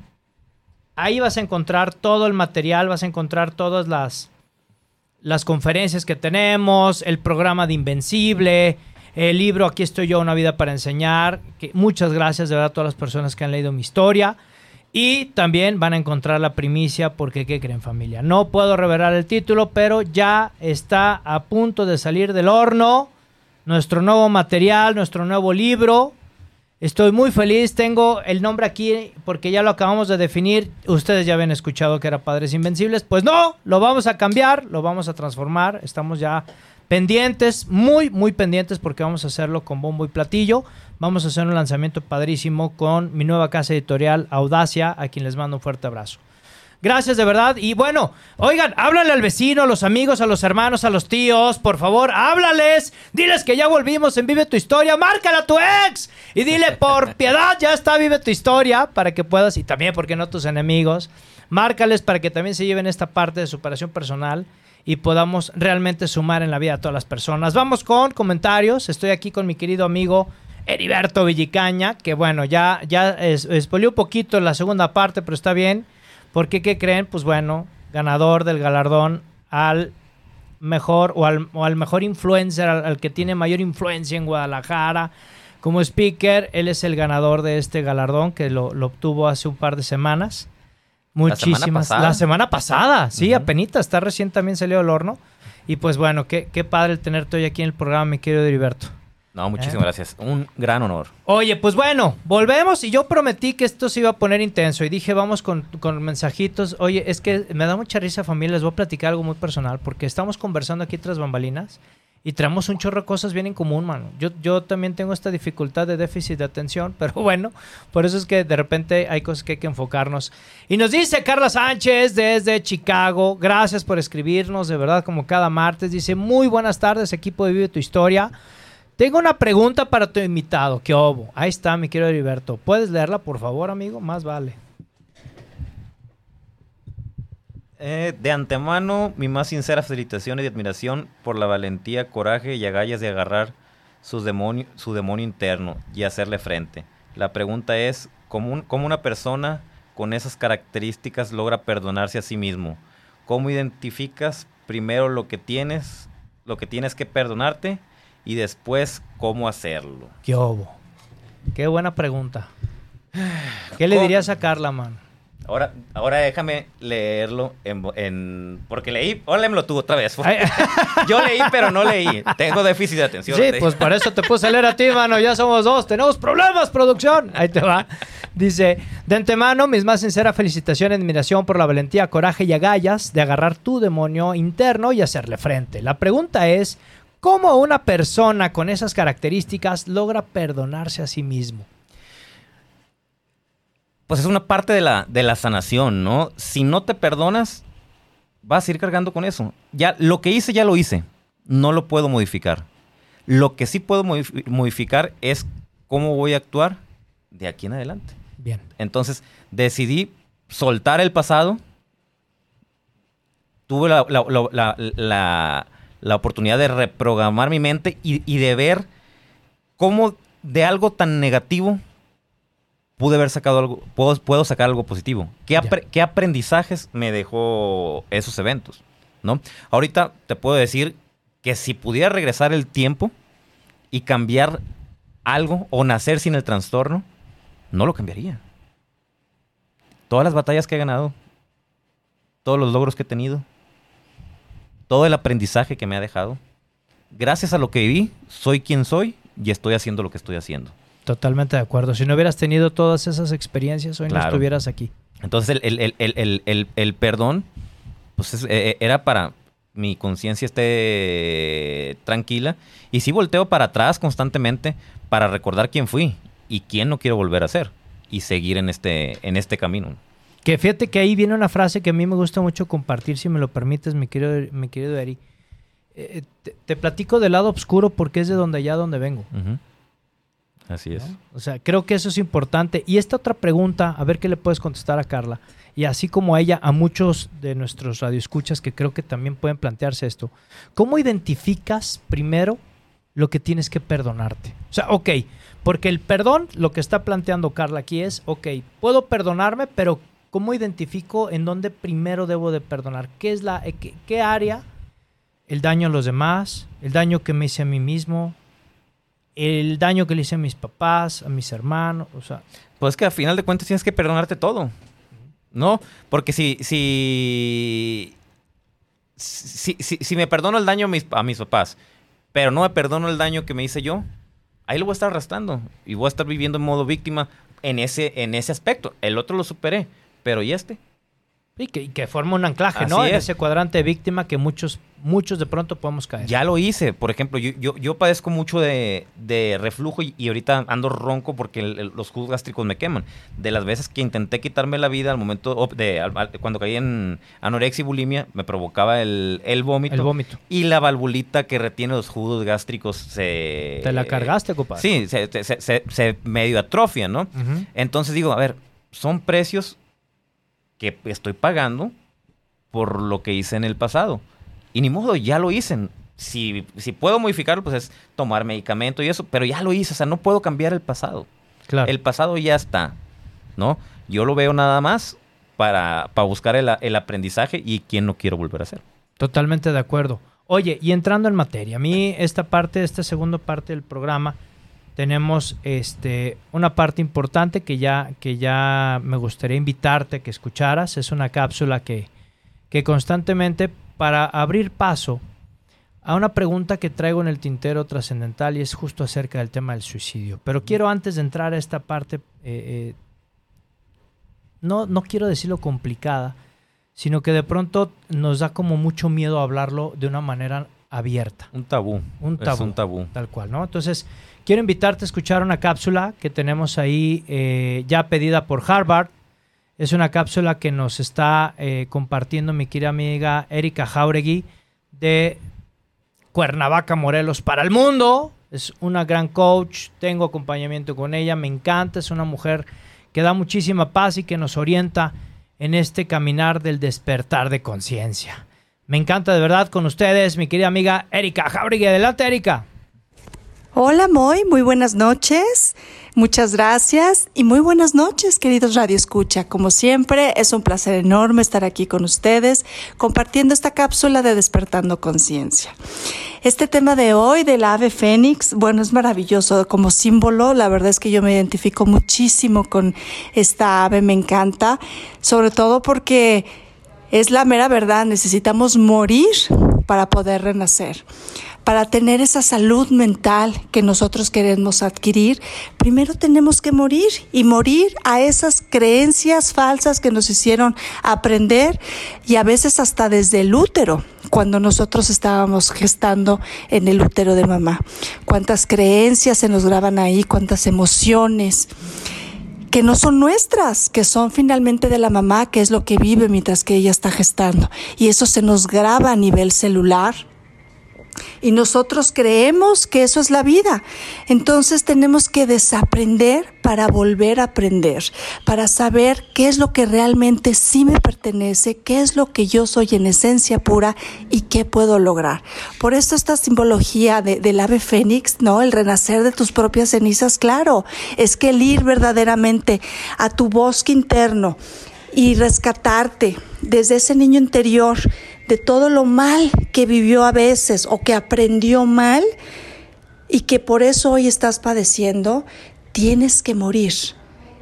Ahí vas a encontrar todo el material, vas a encontrar todas las, las conferencias que tenemos, el programa de Invencible, el libro Aquí estoy yo, una vida para enseñar. Muchas gracias de verdad a todas las personas que han leído mi historia. Y también van a encontrar la primicia porque, ¿qué creen familia? No puedo revelar el título, pero ya está a punto de salir del horno nuestro nuevo material, nuestro nuevo libro. Estoy muy feliz, tengo el nombre aquí porque ya lo acabamos de definir. Ustedes ya habían escuchado que era Padres Invencibles. Pues no, lo vamos a cambiar, lo vamos a transformar. Estamos ya pendientes, muy, muy pendientes porque vamos a hacerlo con bombo y platillo. Vamos a hacer un lanzamiento padrísimo con mi nueva casa editorial Audacia, a quien les mando un fuerte abrazo. Gracias de verdad. Y bueno, oigan, háblale al vecino, a los amigos, a los hermanos, a los tíos, por favor, háblales. Diles que ya volvimos en Vive tu Historia. Márcala a tu ex. Y dile, por piedad, ya está Vive tu Historia, para que puedas, y también, porque no tus enemigos, márcales para que también se lleven esta parte de superación personal y podamos realmente sumar en la vida a todas las personas. Vamos con comentarios. Estoy aquí con mi querido amigo Heriberto Villicaña, que bueno, ya, ya expolió un poquito la segunda parte, pero está bien. Porque, ¿qué creen? Pues bueno, ganador del galardón al mejor o al, o al mejor influencer, al, que tiene mayor influencia en Guadalajara. Como speaker, él es el ganador de este galardón que lo obtuvo hace un par de semanas. Muchísimas. La semana pasada, la semana pasada sí, uh -huh. apenas, está recién también salió del horno. Y pues bueno, qué, qué padre el tenerte hoy aquí en el programa, mi querido Heriberto. No, muchísimas ¿Eh? gracias. Un gran honor. Oye, pues bueno, volvemos y yo prometí que esto se iba a poner intenso y dije, vamos con, con, mensajitos. Oye, es que me da mucha risa familia, les voy a platicar algo muy personal porque estamos conversando aquí tras bambalinas y traemos un chorro de cosas bien en común, mano. Yo, yo también tengo esta dificultad de déficit de atención, pero bueno, por eso es que de repente hay cosas que hay que enfocarnos. Y nos dice Carla Sánchez desde Chicago, gracias por escribirnos, de verdad, como cada martes. Dice, muy buenas tardes, equipo de Vive tu Historia. Tengo una pregunta para tu invitado. ¿Qué obo? Ahí está, mi querido Heriberto. ¿Puedes leerla, por favor, amigo? Más vale. Eh, de antemano, mi más sincera felicitación y admiración por la valentía, coraje y agallas de agarrar sus demonio- su demonio interno y hacerle frente. La pregunta es, ¿cómo, un- cómo una persona con esas características logra perdonarse a sí mismo? ¿Cómo identificas primero lo que tienes, lo que tienes que perdonarte y después cómo hacerlo? ¿Qué hubo? Qué buena pregunta. ¿Qué le ¿Cómo? dirías a Carla, man? Ahora, ahora déjame leerlo en, porque leí, ahora léemelo tú otra vez. Yo leí, pero no leí. Tengo déficit de atención. Sí, pues por eso te puse a leer a ti, mano. Ya somos dos. Tenemos problemas, producción. Ahí te va. Dice, de antemano, mis más sinceras felicitaciones y admiración por la valentía, coraje y agallas de agarrar tu demonio interno y hacerle frente. La pregunta es, ¿cómo una persona con esas características logra perdonarse a sí mismo? Pues es una parte de la, de la sanación, ¿no? Si no te perdonas, vas a ir cargando con eso. Ya, lo que hice, ya lo hice. No lo puedo modificar. Lo que sí puedo modif- modificar es cómo voy a actuar de aquí en adelante. Bien. Entonces decidí soltar el pasado. Tuve la, la- la- la- la- la oportunidad de reprogramar mi mente y, y de ver cómo de algo tan negativo pude haber sacado algo, puedo, puedo sacar algo positivo. ¿Qué, apre- qué aprendizajes me dejó esos eventos? ¿no? Ahorita te puedo decir que si pudiera regresar el tiempo y cambiar algo o nacer sin el trastorno, no lo cambiaría. Todas las batallas que he ganado, todos los logros que he tenido, todo el aprendizaje que me ha dejado, gracias a lo que viví, soy quien soy y estoy haciendo lo que estoy haciendo. Totalmente de acuerdo. Si no hubieras tenido todas esas experiencias, hoy no estuvieras aquí. Entonces el, el- el- el- perdón, pues es- eh, era para mi conciencia esté tranquila. Y sí volteo para atrás constantemente para recordar quién fui y quién no quiero volver a ser. Y seguir en este, en este camino. Que fíjate que ahí viene una frase que a mí me gusta mucho compartir, si me lo permites, mi querido, mi querido Eri. Eh, te, te platico del lado oscuro porque es de donde allá donde vengo. Ujú. Así es. O sea, creo que eso es importante. Y esta otra pregunta, a ver qué le puedes contestar a Carla. Y así como a ella, a muchos de nuestros radioescuchas que creo que también pueden plantearse esto. ¿Cómo identificas primero lo que tienes que perdonarte? O sea, ok, porque el perdón, lo que está planteando Carla aquí es, ok, puedo perdonarme, pero ¿cómo identifico en dónde primero debo de perdonar? ¿Qué es la, eh, qué área? El daño a los demás, el daño que me hice a mí mismo, el daño que le hice a mis papás, a mis hermanos, o sea, Pues que al final de cuentas tienes que perdonarte todo. ¿No? Porque si. Si, si, si, si me perdono el daño a mis, a mis papás, pero no me perdono el daño que me hice yo, ahí lo voy a estar arrastrando. Y voy a estar viviendo en modo víctima en ese, en ese aspecto. El otro lo superé. Pero ¿y este? Y que, y que forma un anclaje, ¿no? En es. ese cuadrante de víctima que muchos, muchos de pronto podemos caer. Ya lo hice. Por ejemplo, yo, yo, yo padezco mucho de, de reflujo y, y ahorita ando ronco porque el- el- los jugos gástricos me queman. De las veces que intenté quitarme la vida al momento de al- cuando caí en anorexia y bulimia, me provocaba el, el vómito. El vómito. Y la valvulita que retiene los jugos gástricos se... Te la cargaste, compadre. Sí, se, se- se- se- se medio atrofia, ¿no? Entonces digo, a ver, son precios que estoy pagando por lo que hice en el pasado. Y ni modo, ya lo hice. Si, si puedo modificarlo, pues es tomar medicamento y eso, pero ya lo hice, o sea, no puedo cambiar el pasado. Claro. El pasado ya está, ¿no? Yo lo veo nada más para, para buscar el, el aprendizaje y quién no quiero volver a hacer. Totalmente de acuerdo. Oye, y entrando en materia, a mí esta parte, esta segunda parte del programa, tenemos este, una parte importante que ya, que ya me gustaría invitarte a que escucharas. Es una cápsula que, que constantemente, para abrir paso a una pregunta que traigo en el tintero trascendental y es justo acerca del tema del suicidio. Pero quiero antes de entrar a esta parte, eh, eh, no, no quiero decirlo complicada, sino que de pronto nos da como mucho miedo hablarlo de una manera abierta, Un tabú. Un Es tabú. un tabú. tal cual, ¿no? Entonces, quiero invitarte a escuchar una cápsula que tenemos ahí eh, ya pedida por Harvard. Es una cápsula que nos está eh, compartiendo mi querida amiga Erika Jauregui de Cuernavaca, Morelos para el mundo. Es una gran coach, tengo acompañamiento con ella, me encanta, es una mujer que da muchísima paz y que nos orienta en este caminar del despertar de conciencia. Me encanta de verdad con ustedes, mi querida amiga Erika Jauregui. Adelante, Erika. Hola, Moy, muy buenas noches. Muchas gracias y muy buenas noches, queridos Radio Escucha. Como siempre, es un placer enorme estar aquí con ustedes compartiendo esta cápsula de Despertando Conciencia. Este tema de hoy del ave fénix, bueno, es maravilloso como símbolo. La verdad es que yo me identifico muchísimo con esta ave, me encanta, sobre todo porque es la mera verdad, necesitamos morir para poder renacer para tener esa salud mental que nosotros queremos adquirir, primero tenemos que morir y morir a esas creencias falsas que nos hicieron aprender y a veces hasta desde el útero, cuando nosotros estábamos gestando en el útero de mamá. Cuántas creencias se nos graban ahí, cuántas emociones que no son nuestras, que son finalmente de la mamá, que es lo que vive mientras que ella está gestando. Y eso se nos graba a nivel celular, y nosotros creemos que eso es la vida. Entonces tenemos que desaprender para volver a aprender, para saber qué es lo que realmente sí me pertenece, qué es lo que yo soy en esencia pura y qué puedo lograr. Por eso esta simbología del ave fénix, ¿no? El renacer de tus propias cenizas, claro, es que el ir verdaderamente a tu bosque interno y rescatarte desde ese niño interior, de todo lo mal que vivió a veces o que aprendió mal y que por eso hoy estás padeciendo, tienes que morir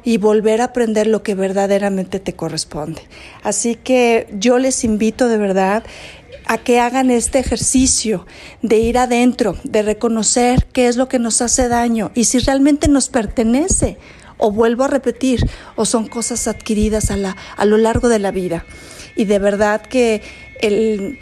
y volver a aprender lo que verdaderamente te corresponde. Así que yo les invito de verdad a que hagan este ejercicio de ir adentro, de reconocer qué es lo que nos hace daño y si realmente nos pertenece o vuelvo a repetir o son cosas adquiridas a, la, a lo largo de la vida. Y de verdad que el,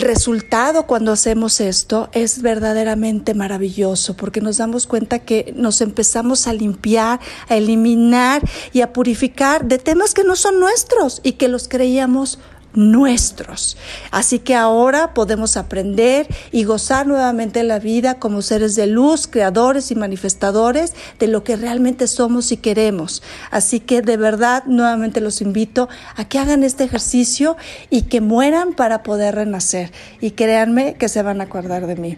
resultado cuando hacemos esto es verdaderamente maravilloso porque nos damos cuenta que nos empezamos a limpiar, a eliminar y a purificar de temas que no son nuestros y que los creíamos nuestros. Así que ahora podemos aprender y gozar nuevamente la vida como seres de luz, creadores y manifestadores de lo que realmente somos y queremos. Así que de verdad nuevamente los invito a que hagan este ejercicio y que mueran para poder renacer. Y créanme que se van a acordar de mí.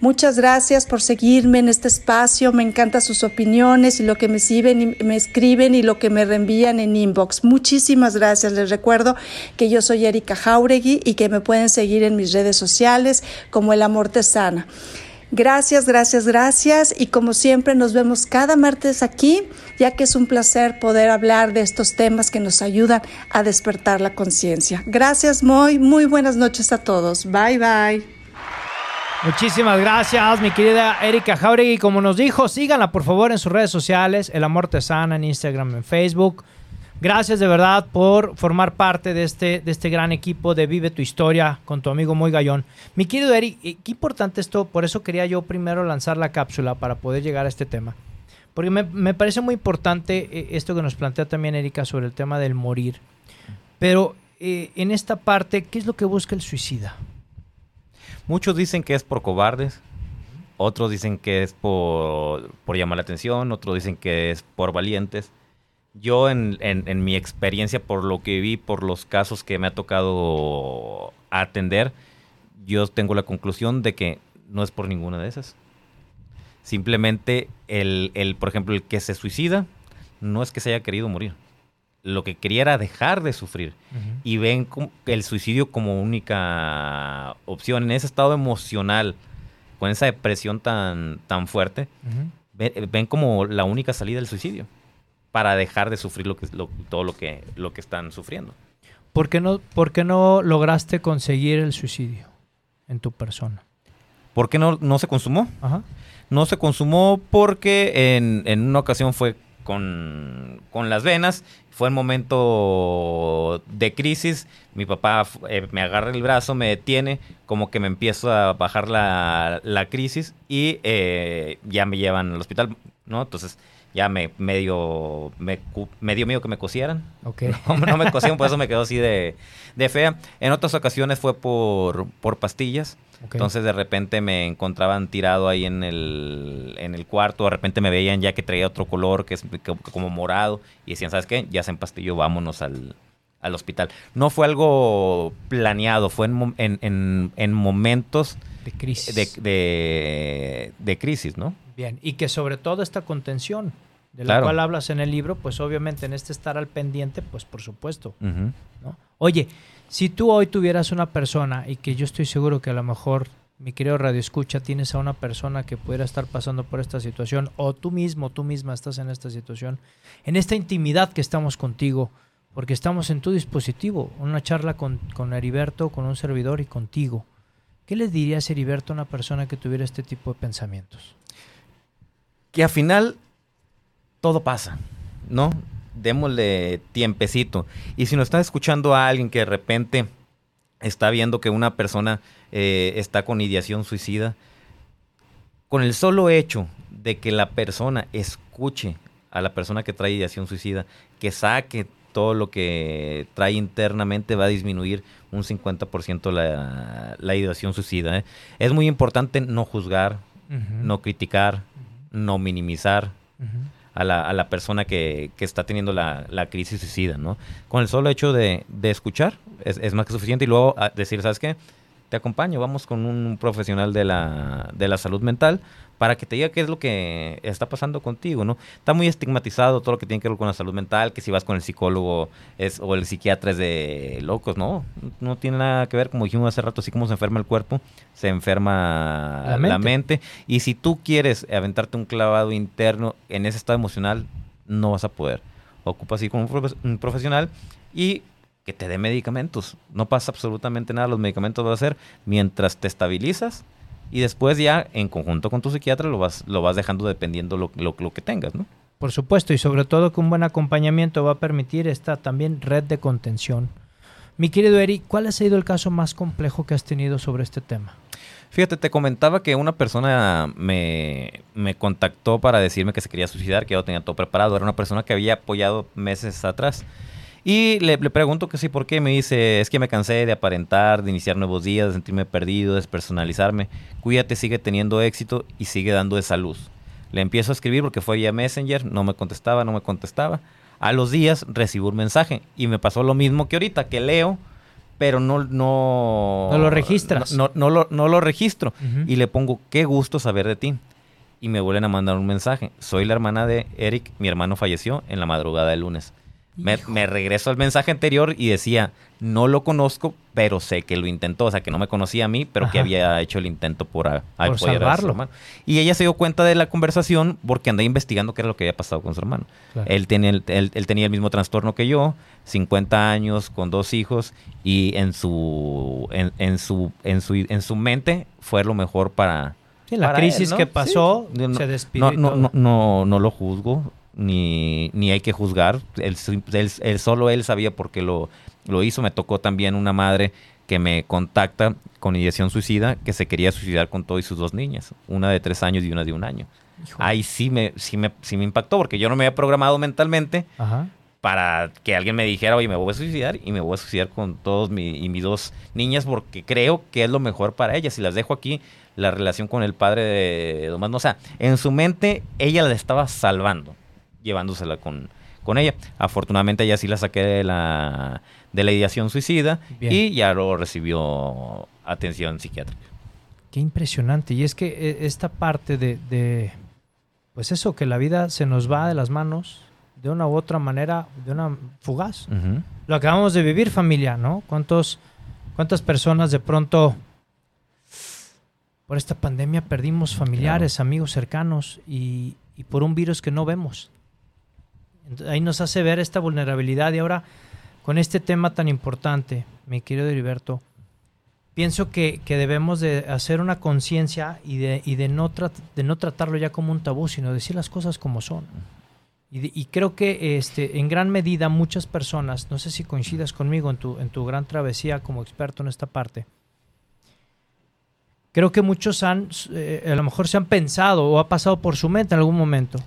Muchas gracias por seguirme en este espacio. Me encantan sus opiniones y lo que me, siguen y me escriben y lo que me reenvían en inbox. Muchísimas gracias. Les recuerdo que yo soy Erika Jauregui y que me pueden seguir en mis redes sociales como El Amor Te Sana. Gracias, gracias, gracias. Y como siempre nos vemos cada martes aquí, ya que es un placer poder hablar de estos temas que nos ayudan a despertar la conciencia. Gracias, muy, muy buenas noches a todos. Bye, bye. Muchísimas gracias, mi querida Erika Jauregui. Como nos dijo, síganla por favor en sus redes sociales, El Amor Te Sana en Instagram, en Facebook. Gracias de verdad por formar parte de este, de este gran equipo de Vive tu Historia con tu amigo Muy Gallón. Mi querido Eric, eh, qué importante esto, por eso quería yo primero lanzar la cápsula para poder llegar a este tema. Porque me, parece muy importante eh, esto que nos plantea también Erika sobre el tema del morir. Pero eh, en esta parte, ¿qué es lo que busca el suicida? Muchos dicen que es por cobardes, otros dicen que es por, llamar la atención, otros dicen que es por valientes. Yo en, mi experiencia, por lo que vi, por los casos que me ha tocado atender, yo tengo la conclusión de que no es por ninguna de esas. Simplemente el, el, por ejemplo, el que se suicida, no es que se haya querido morir lo que quería era dejar de sufrir. Y ven el suicidio como única opción. En ese estado emocional, con esa depresión tan, tan fuerte, ven, como la única salida del suicidio. Para dejar de sufrir lo que, todo lo que, lo que están sufriendo. ¿Por qué, no, ¿Por qué no lograste conseguir el suicidio en tu persona? ¿Por qué no, no se consumó? No se consumó porque en, en una ocasión fue con, con, las venas fue el momento de crisis. Mi papá eh, me agarra el brazo, me detiene, como que me empiezo a bajar la, crisis y eh, ya me llevan al hospital, ¿no? Entonces ya me medio me, me dio miedo que me cosieran. Okay. No, me cosieron, por eso me quedó así de, de fea. En otras ocasiones fue por, por pastillas. Entonces de repente me encontraban tirado ahí en el, en el cuarto, de repente me veían ya que traía otro color, que es como morado, y decían, ¿sabes qué? Ya se empastilló, vámonos al, al hospital. No fue algo planeado, fue en, en- en- en momentos De crisis. de, de- de crisis, ¿no? Bien, y que sobre todo esta contención de la Claro. cual hablas en el libro, pues obviamente en este estar al pendiente, pues por supuesto. ¿no? Oye, si tú hoy tuvieras una persona y que yo estoy seguro que a lo mejor, mi querido Radio Escucha, tienes a una persona que pudiera estar pasando por esta situación, o tú mismo, tú misma estás en esta situación, en esta intimidad que estamos contigo, porque estamos en tu dispositivo, una charla con, con Heriberto, con un servidor y contigo. ¿Qué le dirías, Heriberto, a una persona que tuviera este tipo de pensamientos? Que al final todo pasa, ¿no? Démosle tiempecito. Y si nos está escuchando a alguien que de repente está viendo que una persona eh, está con ideación suicida, con el solo hecho de que la persona escuche a la persona que trae ideación suicida, que saque todo lo que trae internamente, va a disminuir un 50% la, la ideación suicida. ¿eh? Es muy importante no juzgar, no criticar, no minimizar a la, a la persona que, que está teniendo la, la crisis suicida, ¿no? Con el solo hecho de, de escuchar es, es más que suficiente y luego ah, decir, ¿sabes qué? Te acompaño, vamos con un profesional de la, de la salud mental para que te diga qué es lo que está pasando contigo, ¿no? Está muy estigmatizado todo lo que tiene que ver con la salud mental, que si vas con el psicólogo es, o el psiquiatra es de locos, ¿no? No tiene nada que ver, como dijimos hace rato, así como se enferma el cuerpo, se enferma La la mente. Y si tú quieres aventarte un clavado interno en ese estado emocional, no vas a poder. Ocupas ir con un, profe- un profesional y que te dé medicamentos. No pasa absolutamente nada, los medicamentos vas a hacer mientras te estabilizas y después ya en conjunto con tu psiquiatra lo vas, lo vas dejando dependiendo lo, lo, lo que tengas, ¿no? Por supuesto, y sobre todo que un buen acompañamiento va a permitir esta también red de contención. Mi querido Eri, ¿cuál ha sido el caso más complejo que has tenido sobre este tema? Fíjate, te comentaba que una persona me, me contactó para decirme que se quería suicidar, que ya lo tenía todo preparado. Era una persona que había apoyado meses atrás. Y le, le pregunto que sí, ¿por qué? Me dice, es que me cansé de aparentar, de iniciar nuevos días, de sentirme perdido, de despersonalizarme. Cuídate, sigue teniendo éxito y sigue dando esa luz. Le empiezo a escribir porque fue vía Messenger, no me contestaba, no me contestaba. A los días recibo un mensaje y me pasó lo mismo que ahorita, que leo, pero no... No, No lo registras. No, no, no lo, no lo registro. Y le pongo, qué gusto saber de ti. Y me vuelven a mandar un mensaje. Soy la hermana de Eric, mi hermano falleció en la madrugada del lunes. Me, me regreso al mensaje anterior y decía, no lo conozco, pero sé que lo intentó. O sea, que no me conocía a mí, pero que había hecho el intento por, a- apoyar a su salvarlo. hermano. Y ella se dio cuenta de la conversación porque andaba investigando qué era lo que había pasado con su hermano. Claro. Él, tenía el, él, él tenía el mismo trastorno que yo, 50 años, con dos hijos, y en su, en, en su, en su, en su mente fue lo mejor para... Sí, la crisis él, ¿no? que pasó, Sí. Se despidió. No, no, no, no lo juzgo, ni, ni hay que juzgar. Él, él- él- solo él sabía por qué lo, lo hizo. Me tocó también una madre que me contacta con ideación suicida que se quería suicidar con todas sus dos niñas, una de tres años y una de un año. Hijo. Ahí sí me, sí, me, sí me impactó porque yo no me había programado mentalmente Ajá. para que alguien me dijera, oye, me voy a suicidar y me voy a suicidar con todos mi, y mis dos niñas porque creo que es lo mejor para ellas. Si las dejo aquí, la relación con el padre de Domás, no, o sea, en su mente ella la estaba salvando, llevándosela con, con ella. Afortunadamente ella sí la saqué de la, de la ideación suicida Bien. y ya luego recibió atención psiquiátrica. Qué impresionante. Y es que eh, esta parte de, de, pues eso, que la vida se nos va de las manos de una u otra manera, de una fugaz. Lo acabamos de vivir, familia, ¿no? ¿Cuántos, ¿Cuántas personas de pronto por esta pandemia perdimos familiares, amigos cercanos y, y por un virus que no vemos? Ahí nos hace ver esta vulnerabilidad y ahora con este tema tan importante, mi querido Heriberto, pienso que, que debemos de hacer una conciencia y, de, y de, no de no tratarlo ya como un tabú, sino decir las cosas como son. Y creo que este, en gran medida muchas personas, no sé si coincidas conmigo en tu, en tu gran travesía como experto en esta parte, creo que muchos han, eh, a lo mejor se han pensado o ha pasado por su mente en algún momento.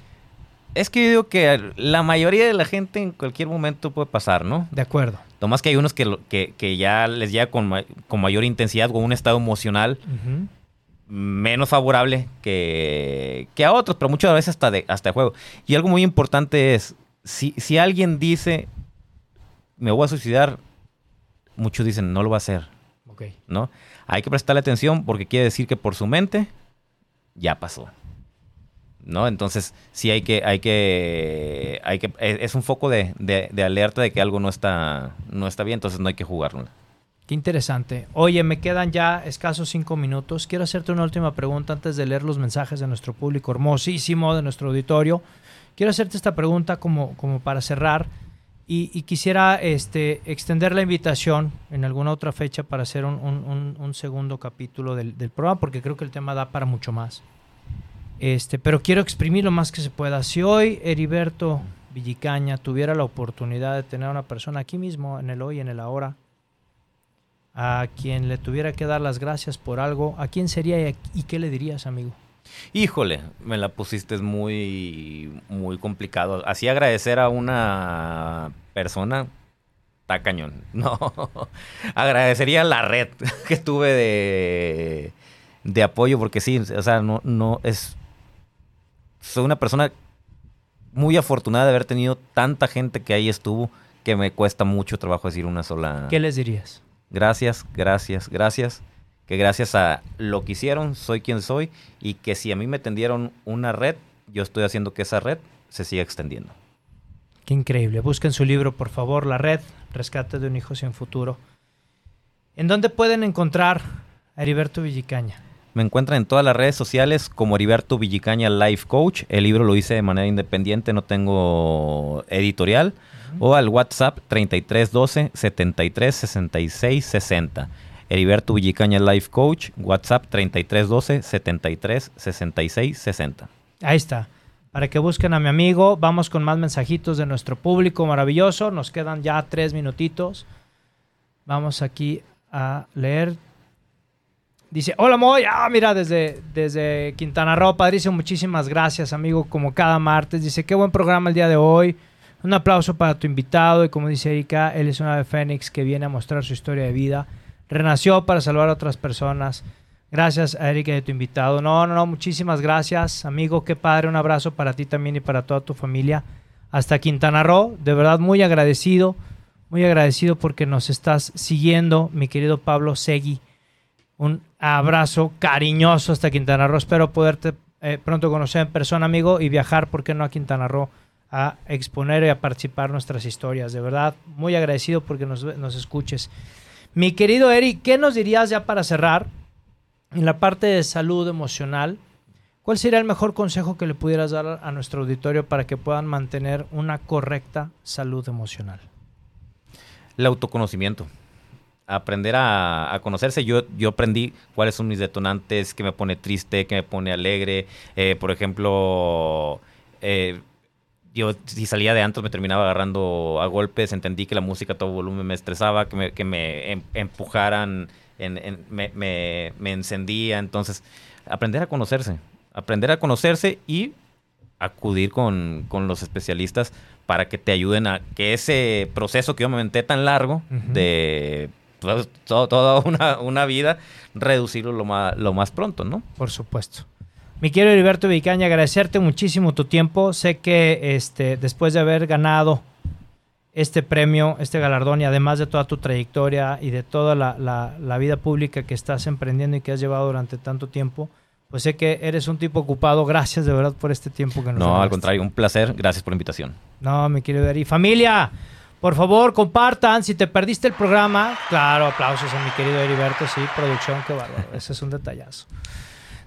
Es que yo digo que la mayoría de la gente en cualquier momento puede pasar, ¿no? De acuerdo. Nomás que hay unos que, que, que ya les llega con, ma- con mayor intensidad o un estado emocional menos favorable que, que a otros, pero muchas veces hasta de, hasta de juego. Y algo muy importante es, si, si alguien dice me voy a suicidar, muchos dicen, no lo va a hacer, Ok. ¿no? Hay que prestarle atención porque quiere decir que por su mente ya pasó. ¿No? Entonces, sí hay que, hay que, hay que, es es un foco de, de- alerta de que algo no está, no está bien, entonces no hay que jugarlo. Qué interesante. Oye, me quedan ya escasos cinco minutos. Quiero hacerte una última pregunta antes de leer los mensajes de nuestro público hermosísimo, de nuestro auditorio. Quiero hacerte esta pregunta como, como para cerrar y, y quisiera este, extender la invitación en alguna otra fecha para hacer un- un- un segundo capítulo del, del programa porque creo que el tema da para mucho más. Este, pero quiero exprimir lo más que se pueda. Si hoy Heriberto Villicaña tuviera la oportunidad de tener a una persona aquí mismo, en el hoy, en el ahora, a quien le tuviera que dar las gracias por algo, ¿a quién sería y, qué le dirías, amigo? Híjole, me la pusiste muy, muy complicado. Así agradecer a una persona, está cañón. No, agradecería la red que tuve de, de apoyo, porque sí, o sea, no, no es. Soy una persona muy afortunada de haber tenido tanta gente que ahí estuvo que me cuesta mucho trabajo decir una sola. ¿Qué les dirías? Gracias, gracias, gracias. Que gracias a lo que hicieron, soy quien soy. Y que si a mí me tendieron una red, yo estoy haciendo que esa red se siga extendiendo. Qué increíble. Busquen su libro, por favor, La Red, Rescate de un Hijo Sin Futuro. ¿En dónde pueden encontrar a Heriberto Villicaña? Me encuentran en todas las redes sociales como Heriberto Villicaña Life Coach. El libro lo hice de manera independiente, no tengo editorial. O al WhatsApp 3312 73 66 60. Heriberto Villicaña Life Coach, WhatsApp 3312 73 66 60. Ahí está. Para que busquen a mi amigo, vamos con más mensajitos de nuestro público maravilloso. Nos quedan ya tres minutitos. Vamos aquí a leer. Dice, hola Moy, ah, mira, desde, desde Quintana Roo, padrísimo, muchísimas gracias, amigo, como cada martes. Dice, qué buen programa el día de hoy. Un aplauso para tu invitado y como dice Erika, él es una ave fénix que viene a mostrar su historia de vida. Renació para salvar a otras personas. Gracias a Erika y a tu invitado. No, no, no, muchísimas gracias, amigo. Qué padre. Un abrazo para ti también y para toda tu familia. Hasta Quintana Roo. De verdad, muy agradecido. Muy agradecido porque nos estás siguiendo, mi querido Pablo Segui. Un abrazo cariñoso hasta Quintana Roo. Espero poderte eh, pronto conocer en persona, amigo, y viajar, ¿por qué no a Quintana Roo? A exponer y a participar nuestras historias. De verdad, muy agradecido porque nos, nos escuches. Mi querido Eric, ¿qué nos dirías ya para cerrar? En la parte de salud emocional, ¿cuál sería el mejor consejo que le pudieras dar a nuestro auditorio para que puedan mantener una correcta salud emocional? El autoconocimiento. Aprender a, a conocerse. Yo, yo aprendí cuáles son mis detonantes, qué me pone triste, qué me pone alegre. Eh, por ejemplo, eh, yo si salía de antros me terminaba agarrando a golpes. Entendí que la música a todo volumen me estresaba, que me, que me em- empujaran, en- en- me, me- me encendía. Entonces, aprender a conocerse. Aprender a conocerse y acudir con, con los especialistas para que te ayuden a que ese proceso que yo me aventé tan largo de pues, to- toda una, una vida, reducirlo lo más, lo más pronto, ¿no? Por supuesto. Mi querido Heriberto Vicaña, agradecerte muchísimo tu tiempo. Sé que este, después de haber ganado este premio, este galardón y además de toda tu trayectoria y de toda la, la- la vida pública que estás emprendiendo y que has llevado durante tanto tiempo, pues sé que eres un tipo ocupado. Gracias de verdad por este tiempo que nos No, al contrario, un placer. Gracias por la invitación. No, mi querido Eri. Familia, por favor, compartan. Si te perdiste el programa, claro, aplausos a mi querido Heriberto. Sí, producción, qué bárbaro. Ese es un detallazo.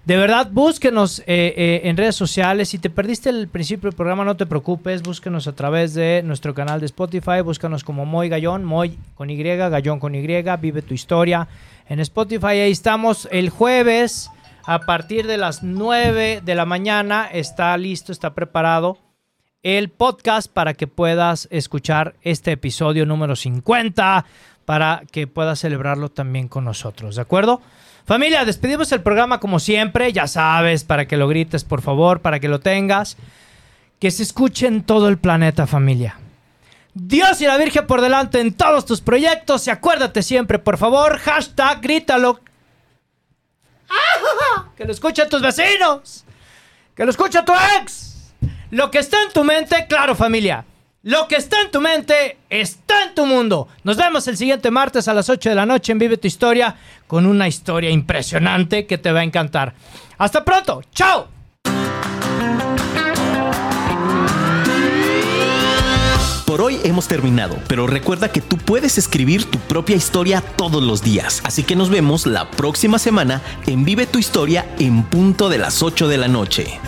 De verdad, búsquenos eh, eh, en redes sociales. Si te perdiste el principio del programa, no te preocupes. Búsquenos a través de nuestro canal de Spotify. Búscanos como Moy Gallón, Moy con Y, Gallón con Y. Vive tu historia en Spotify. Ahí estamos el jueves a partir de las 9 de la mañana. Está listo, está preparado el podcast para que puedas escuchar este episodio número 50 para que puedas celebrarlo también con nosotros, ¿de acuerdo? Familia, despedimos el programa como siempre, ya sabes, para que lo grites, por favor, para que lo tengas. Que se escuche en todo el planeta, familia. Dios y la Virgen por delante en todos tus proyectos y acuérdate siempre, por favor, hashtag grítalo. ¡Ah! Que lo escuchen tus vecinos. Que lo escuche tu ex. Lo que está en tu mente, claro familia. Lo que está en tu mente está en tu mundo. Nos vemos el siguiente martes a las 8 de la noche en Vive tu Historia con una historia impresionante que te va a encantar. Hasta pronto. Chao. Por hoy hemos terminado, pero recuerda que tú puedes escribir tu propia historia todos los días. Así que nos vemos la próxima semana en Vive tu Historia en punto de las 8 de la noche.